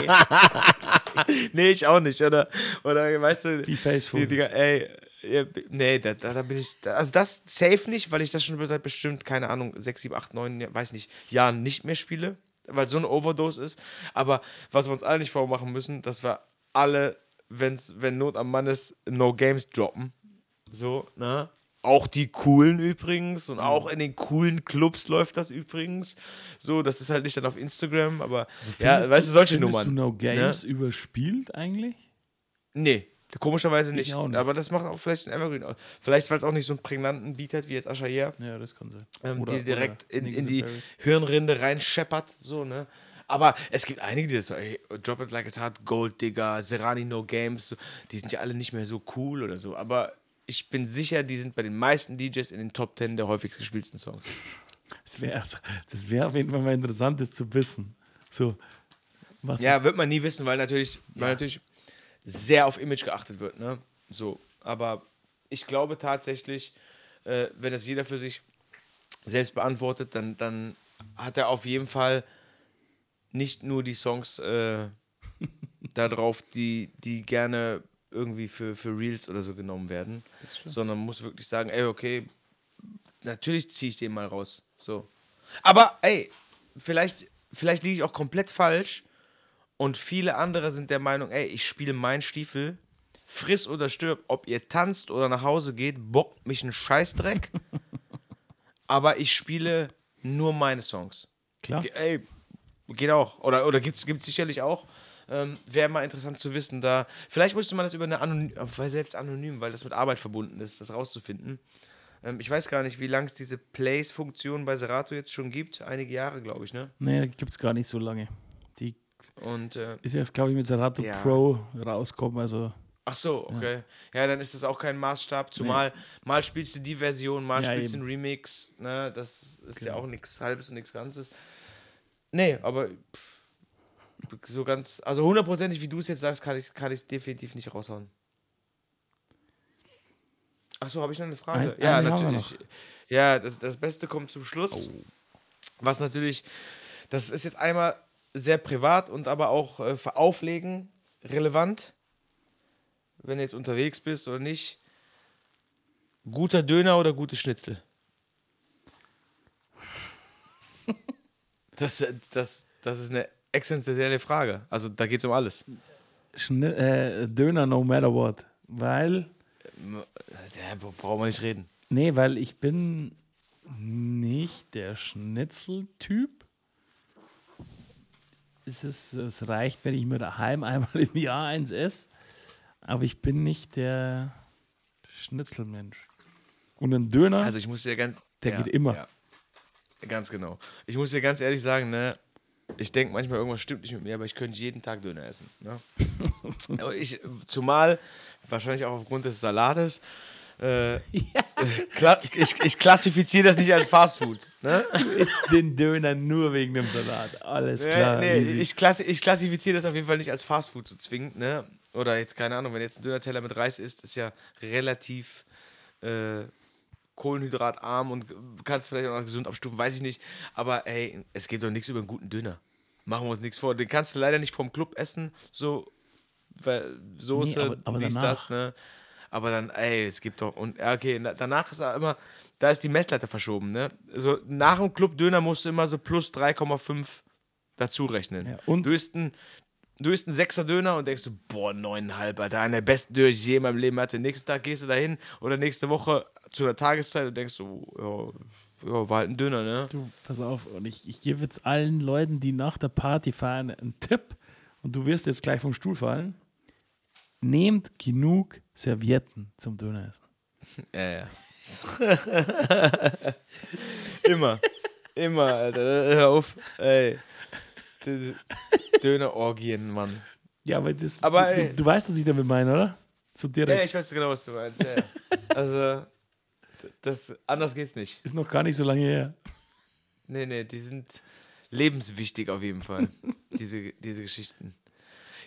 nee. nee, ich auch nicht, oder? Oder weißt du, die, die, die, ey, nee, da, da, bin ich. Also das safe nicht, weil ich das schon seit bestimmt, keine Ahnung, 6, 7, 8, 9, weiß nicht, Jahren nicht mehr spiele, weil so eine Overdose ist. Aber was wir uns alle nicht vormachen müssen, dass wir alle, wenn's, wenn Not am Mann ist, No Games droppen. So, ne? Auch die coolen übrigens und auch in den coolen Clubs läuft das übrigens. So, das ist halt nicht dann auf Instagram, aber also ja, weißt du, solche Nummern. Hast du No Games ne? überspielt eigentlich? Nee, Komischerweise nicht. nicht. Aber das macht auch vielleicht ein Evergreen aus. Vielleicht, weil es auch nicht so einen prägnanten Beat hat wie jetzt Ashayer. Ja, das kann sein. Ähm, oder, die direkt in, in die Hirnrinde reinscheppert. So, ne? Aber es gibt einige, die das so, ey, Drop It Like It's Hard, Gold Digger, Serrani No Games, so, die sind ja alle nicht mehr so cool oder so. Aber ich bin sicher, die sind bei den meisten DJs in den Top 10 der häufigst gespielten Songs. Das wäre das wär auf jeden Fall mal interessant, das zu wissen. So, ja, wird man nie wissen, weil natürlich, ja. weil natürlich sehr auf Image geachtet wird. Ne? So, aber ich glaube tatsächlich, äh, wenn das jeder für sich selbst beantwortet, dann, dann hat er auf jeden Fall nicht nur die Songs äh, da drauf, die, die gerne irgendwie für, für Reels oder so genommen werden, sondern muss wirklich sagen, ey, okay, natürlich ziehe ich den mal raus. So. Aber ey, vielleicht, vielleicht liege ich auch komplett falsch und viele andere sind der Meinung, ey, ich spiele meinen Stiefel, friss oder stirb, ob ihr tanzt oder nach Hause geht, bockt mich ein Scheißdreck. aber ich spiele nur meine Songs. Klar. Ey, geht auch. Oder, oder gibt es sicherlich auch. Ähm, Wäre mal interessant zu wissen, da. Vielleicht müsste man das über eine anonym, weil selbst anonym, weil das mit Arbeit verbunden ist, das rauszufinden. Ähm, ich weiß gar nicht, wie lange es diese Plays-Funktion bei Serato jetzt schon gibt. Einige Jahre, glaube ich, ne? Nee, gibt es gar nicht so lange. Und, äh, ist jetzt, glaube ich, mit Serato ja. Pro rauskommen. Also, Ach so, okay. Ja. ja. dann ist das auch kein Maßstab. Zumal nee. mal spielst du die Version, mal ja, spielst du einen Remix. Ne? Das ist genau. ja auch nichts Halbes und nichts Ganzes. Nee, aber pff, so ganz, also hundertprozentig, wie du es jetzt sagst, kann ich, kann ich definitiv nicht raushauen. Ach so, habe ich noch eine Frage? Ein, ja, natürlich. Ja, das, das Beste kommt zum Schluss. Oh. Was natürlich, das ist jetzt einmal sehr privat und aber auch äh, für Auflegen relevant, wenn du jetzt unterwegs bist oder nicht. Guter Döner oder gutes Schnitzel? Das, das, das ist eine existenzielle Frage. Also da geht es um alles. Schni äh, Döner no matter what. Weil. Ja, brauchen wir nicht reden. Nee, weil ich bin nicht der Schnitzeltyp. Es, ist, es reicht, wenn ich mir daheim einmal im Jahr eins esse. Aber ich bin nicht der Schnitzelmensch. Und ein Döner, also ich muss dir ganz, der ja, geht immer. Ja. Ganz genau. Ich muss dir ganz ehrlich sagen, ne, ich denke manchmal, irgendwas stimmt nicht mit mir, aber ich könnte jeden Tag Döner essen. Ne? ich, zumal, wahrscheinlich auch aufgrund des Salates, äh, ja. ich, ich klassifiziere das nicht als Fastfood. Ne? Du isst den Döner nur wegen dem Salat. Alles klar. Nee, nee, ich, klassi ich klassifiziere das auf jeden Fall nicht als Fastfood so zwingend. Ne? Oder jetzt, keine Ahnung, wenn jetzt ein Döner-Teller mit Reis ist, ist ja relativ äh, kohlenhydratarm und kannst vielleicht auch noch gesund abstufen, weiß ich nicht. Aber ey, es geht doch nichts über einen guten Döner. Machen wir uns nichts vor. Den kannst du leider nicht vom Club essen, so weil Soße, nee, aber, aber dies, danach. das, ne? Aber dann, ey, es gibt doch. Und okay, danach ist er immer, da ist die Messleiter verschoben, ne? So nach dem Club Döner musst du immer so plus 3,5 dazu rechnen. Ja, und du isst ein, du isst einen Sechser Döner und denkst du, boah, neuneinhalb, Alter, einer der besten Döner, die ich je in meinem Leben hatte. Nächsten Tag gehst du dahin oder nächste Woche zu der Tageszeit und denkst du, ja, ja, war halt ein Döner, ne? Du, pass auf, und ich, ich gebe jetzt allen Leuten, die nach der Party fahren, einen Tipp und du wirst jetzt gleich vom Stuhl fallen. Nehmt genug Servietten zum Döner essen. Ja, ja. immer. Immer, Alter. Hör auf. Ey. Dönerorgien, Mann. Ja, aber, das, aber du, du, du, weißt, was ich damit meine, oder? So direkt. Ja, ich weiß genau, was du meinst. Ja. also, das, anders geht's nicht. Ist noch gar nicht so lange her. Nee, nee, die sind lebenswichtig auf jeden Fall, diese, diese Geschichten.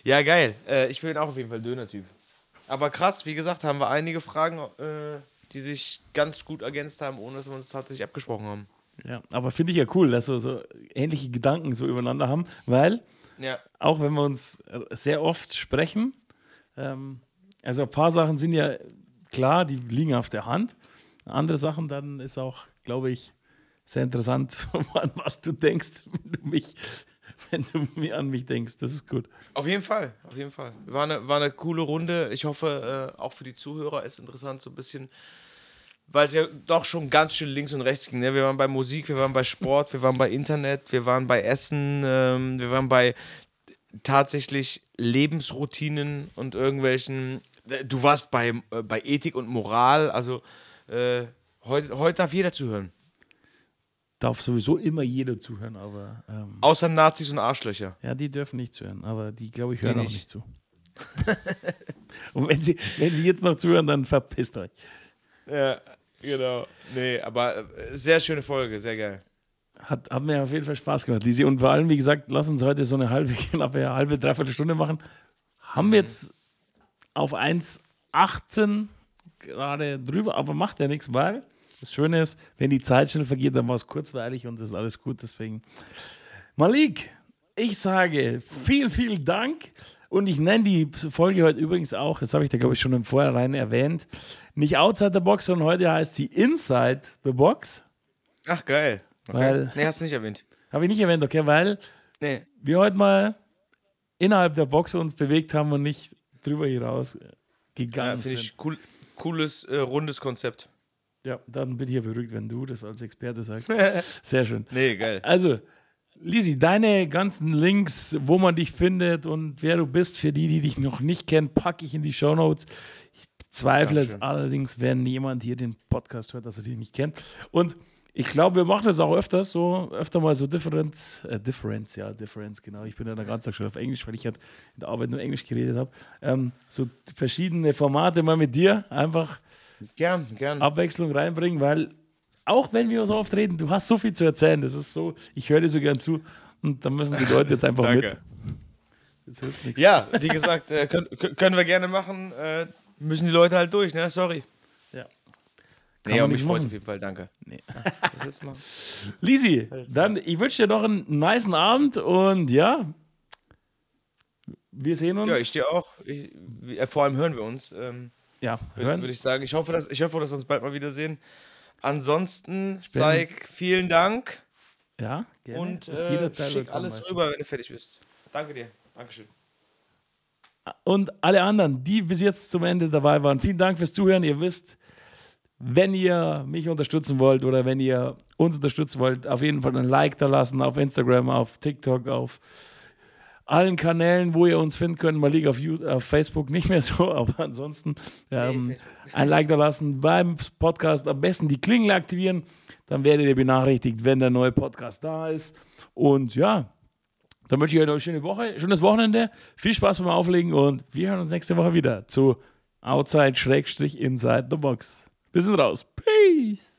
Ja, geil. Äh, ich bin auch auf jeden Fall Döner-Typ. Aber krass, wie gesagt, haben wir einige Fragen, äh, die sich ganz gut ergänzt haben, ohne dass wir uns tatsächlich abgesprochen haben. Ja, aber finde ich ja cool, dass wir so ähnliche Gedanken so übereinander haben, weil ja. auch wenn wir uns sehr oft sprechen, ähm, also ein paar Sachen sind ja klar, die liegen auf der Hand. Andere Sachen dann ist auch, glaube ich, sehr interessant, an was du denkst, wenn du mich, wenn du mir an mich denkst. Das ist gut. Auf jeden Fall, auf jeden Fall. War eine, war eine coole Runde. Ich hoffe, äh, auch für die Zuhörer ist interessant, so ein bisschen weil es ja doch schon ganz schön links und rechts ging. Ne? Wir waren bei Musik, wir waren bei Sport, wir waren bei Internet, wir waren bei Essen, ähm, wir waren bei tatsächlich Lebensroutinen und irgendwelchen. Äh, du warst bei, äh, bei Ethik und Moral, also äh, heute, heute darf jeder zuhören. Darf sowieso immer jeder zuhören, aber. Ähm, Außer Nazis und Arschlöcher. Ja, die dürfen nicht zuhören, aber die, glaube ich, hören die auch nicht zu. und wenn sie, wenn sie jetzt noch zuhören, dann verpisst euch. Ja, Genau. Nee, aber äh, sehr schöne Folge, sehr geil. Hat, hat mir auf jeden Fall Spaß gemacht, Lisi. Und vor allem, wie gesagt, lass uns heute so eine halbe, knappe halbe, dreiviertel Stunde machen. Haben wir jetzt auf 1,18 gerade drüber, aber macht ja nichts, weil das Schöne ist, wenn die Zeit schnell vergeht, dann war es kurzweilig und das ist alles gut. Deswegen, Malik, ich sage vielen, vielen Dank. Und ich nenne die Folge heute übrigens auch, das habe ich da glaube ich schon im Vorhinein erwähnt, nicht Outside the Box, sondern heute heißt sie Inside the Box. Ach, geil. Okay. Weil, nee, hast du nicht erwähnt. Habe ich nicht erwähnt, okay, weil nee. wir heute mal innerhalb der Box uns bewegt haben und nicht drüber hier raus gegangen ja, sind. Ich cool, cooles, äh, rundes Konzept. Ja, dann bin ich ja beruhigt, wenn du das als Experte sagst. Sehr schön. Nee, geil. Also, Lisi, deine ganzen Links, wo man dich findet und wer du bist, für die, die dich noch nicht kennen, packe ich in die Show Notes. Ich bezweifle es allerdings, wenn jemand hier den Podcast hört, dass er dich nicht kennt. Und ich glaube, wir machen das auch öfters, so öfter mal so Difference, äh, Difference, ja, Difference, genau. Ich bin ja der ganzen Tag schon auf Englisch, weil ich halt in der Arbeit nur Englisch geredet habe. Ähm, so verschiedene Formate mal mit dir einfach gern, gern. Abwechslung reinbringen, weil auch wenn wir so oft reden, du hast so viel zu erzählen. Das ist so, ich höre dir so gern zu und da müssen die Leute jetzt einfach mit. Ja, wie gesagt, äh, können, können wir gerne machen. Äh, müssen die Leute halt durch, ne? Sorry. Ja. Kann nee, aber mich freut auf jeden Fall, danke. Nee. Lisi, dann ich wünsche dir noch einen niceen Abend und ja, wir sehen uns. Ja, ich dir auch. Ich, vor allem hören wir uns. Ähm, ja, hören. Würde ich sagen. Ich hoffe, dass, ich hoffe, dass wir uns bald mal wiedersehen. Ansonsten, Seik, vielen Dank. Ja, gerne. Und äh, schick alles rüber, wenn du fertig bist. Danke dir. Dankeschön. und alle anderen, die bis jetzt zum Ende dabei waren, vielen Dank fürs Zuhören. Ihr wisst, wenn ihr mich unterstützen wollt oder wenn ihr uns unterstützen wollt, auf jeden Fall ein Like da lassen auf Instagram, auf TikTok, auf allen Kanälen, wo ihr uns finden könnt. Mal liegt auf, auf Facebook nicht mehr so, aber ansonsten ähm, ein Like da lassen beim Podcast. Am besten die Klingel aktivieren, dann werdet ihr benachrichtigt, wenn der neue Podcast da ist. Und ja, dann wünsche ich euch eine schöne Woche, schönes Wochenende. Viel Spaß beim Auflegen und wir hören uns nächste Woche wieder zu Outside-Inside the Box. Wir sind raus. Peace.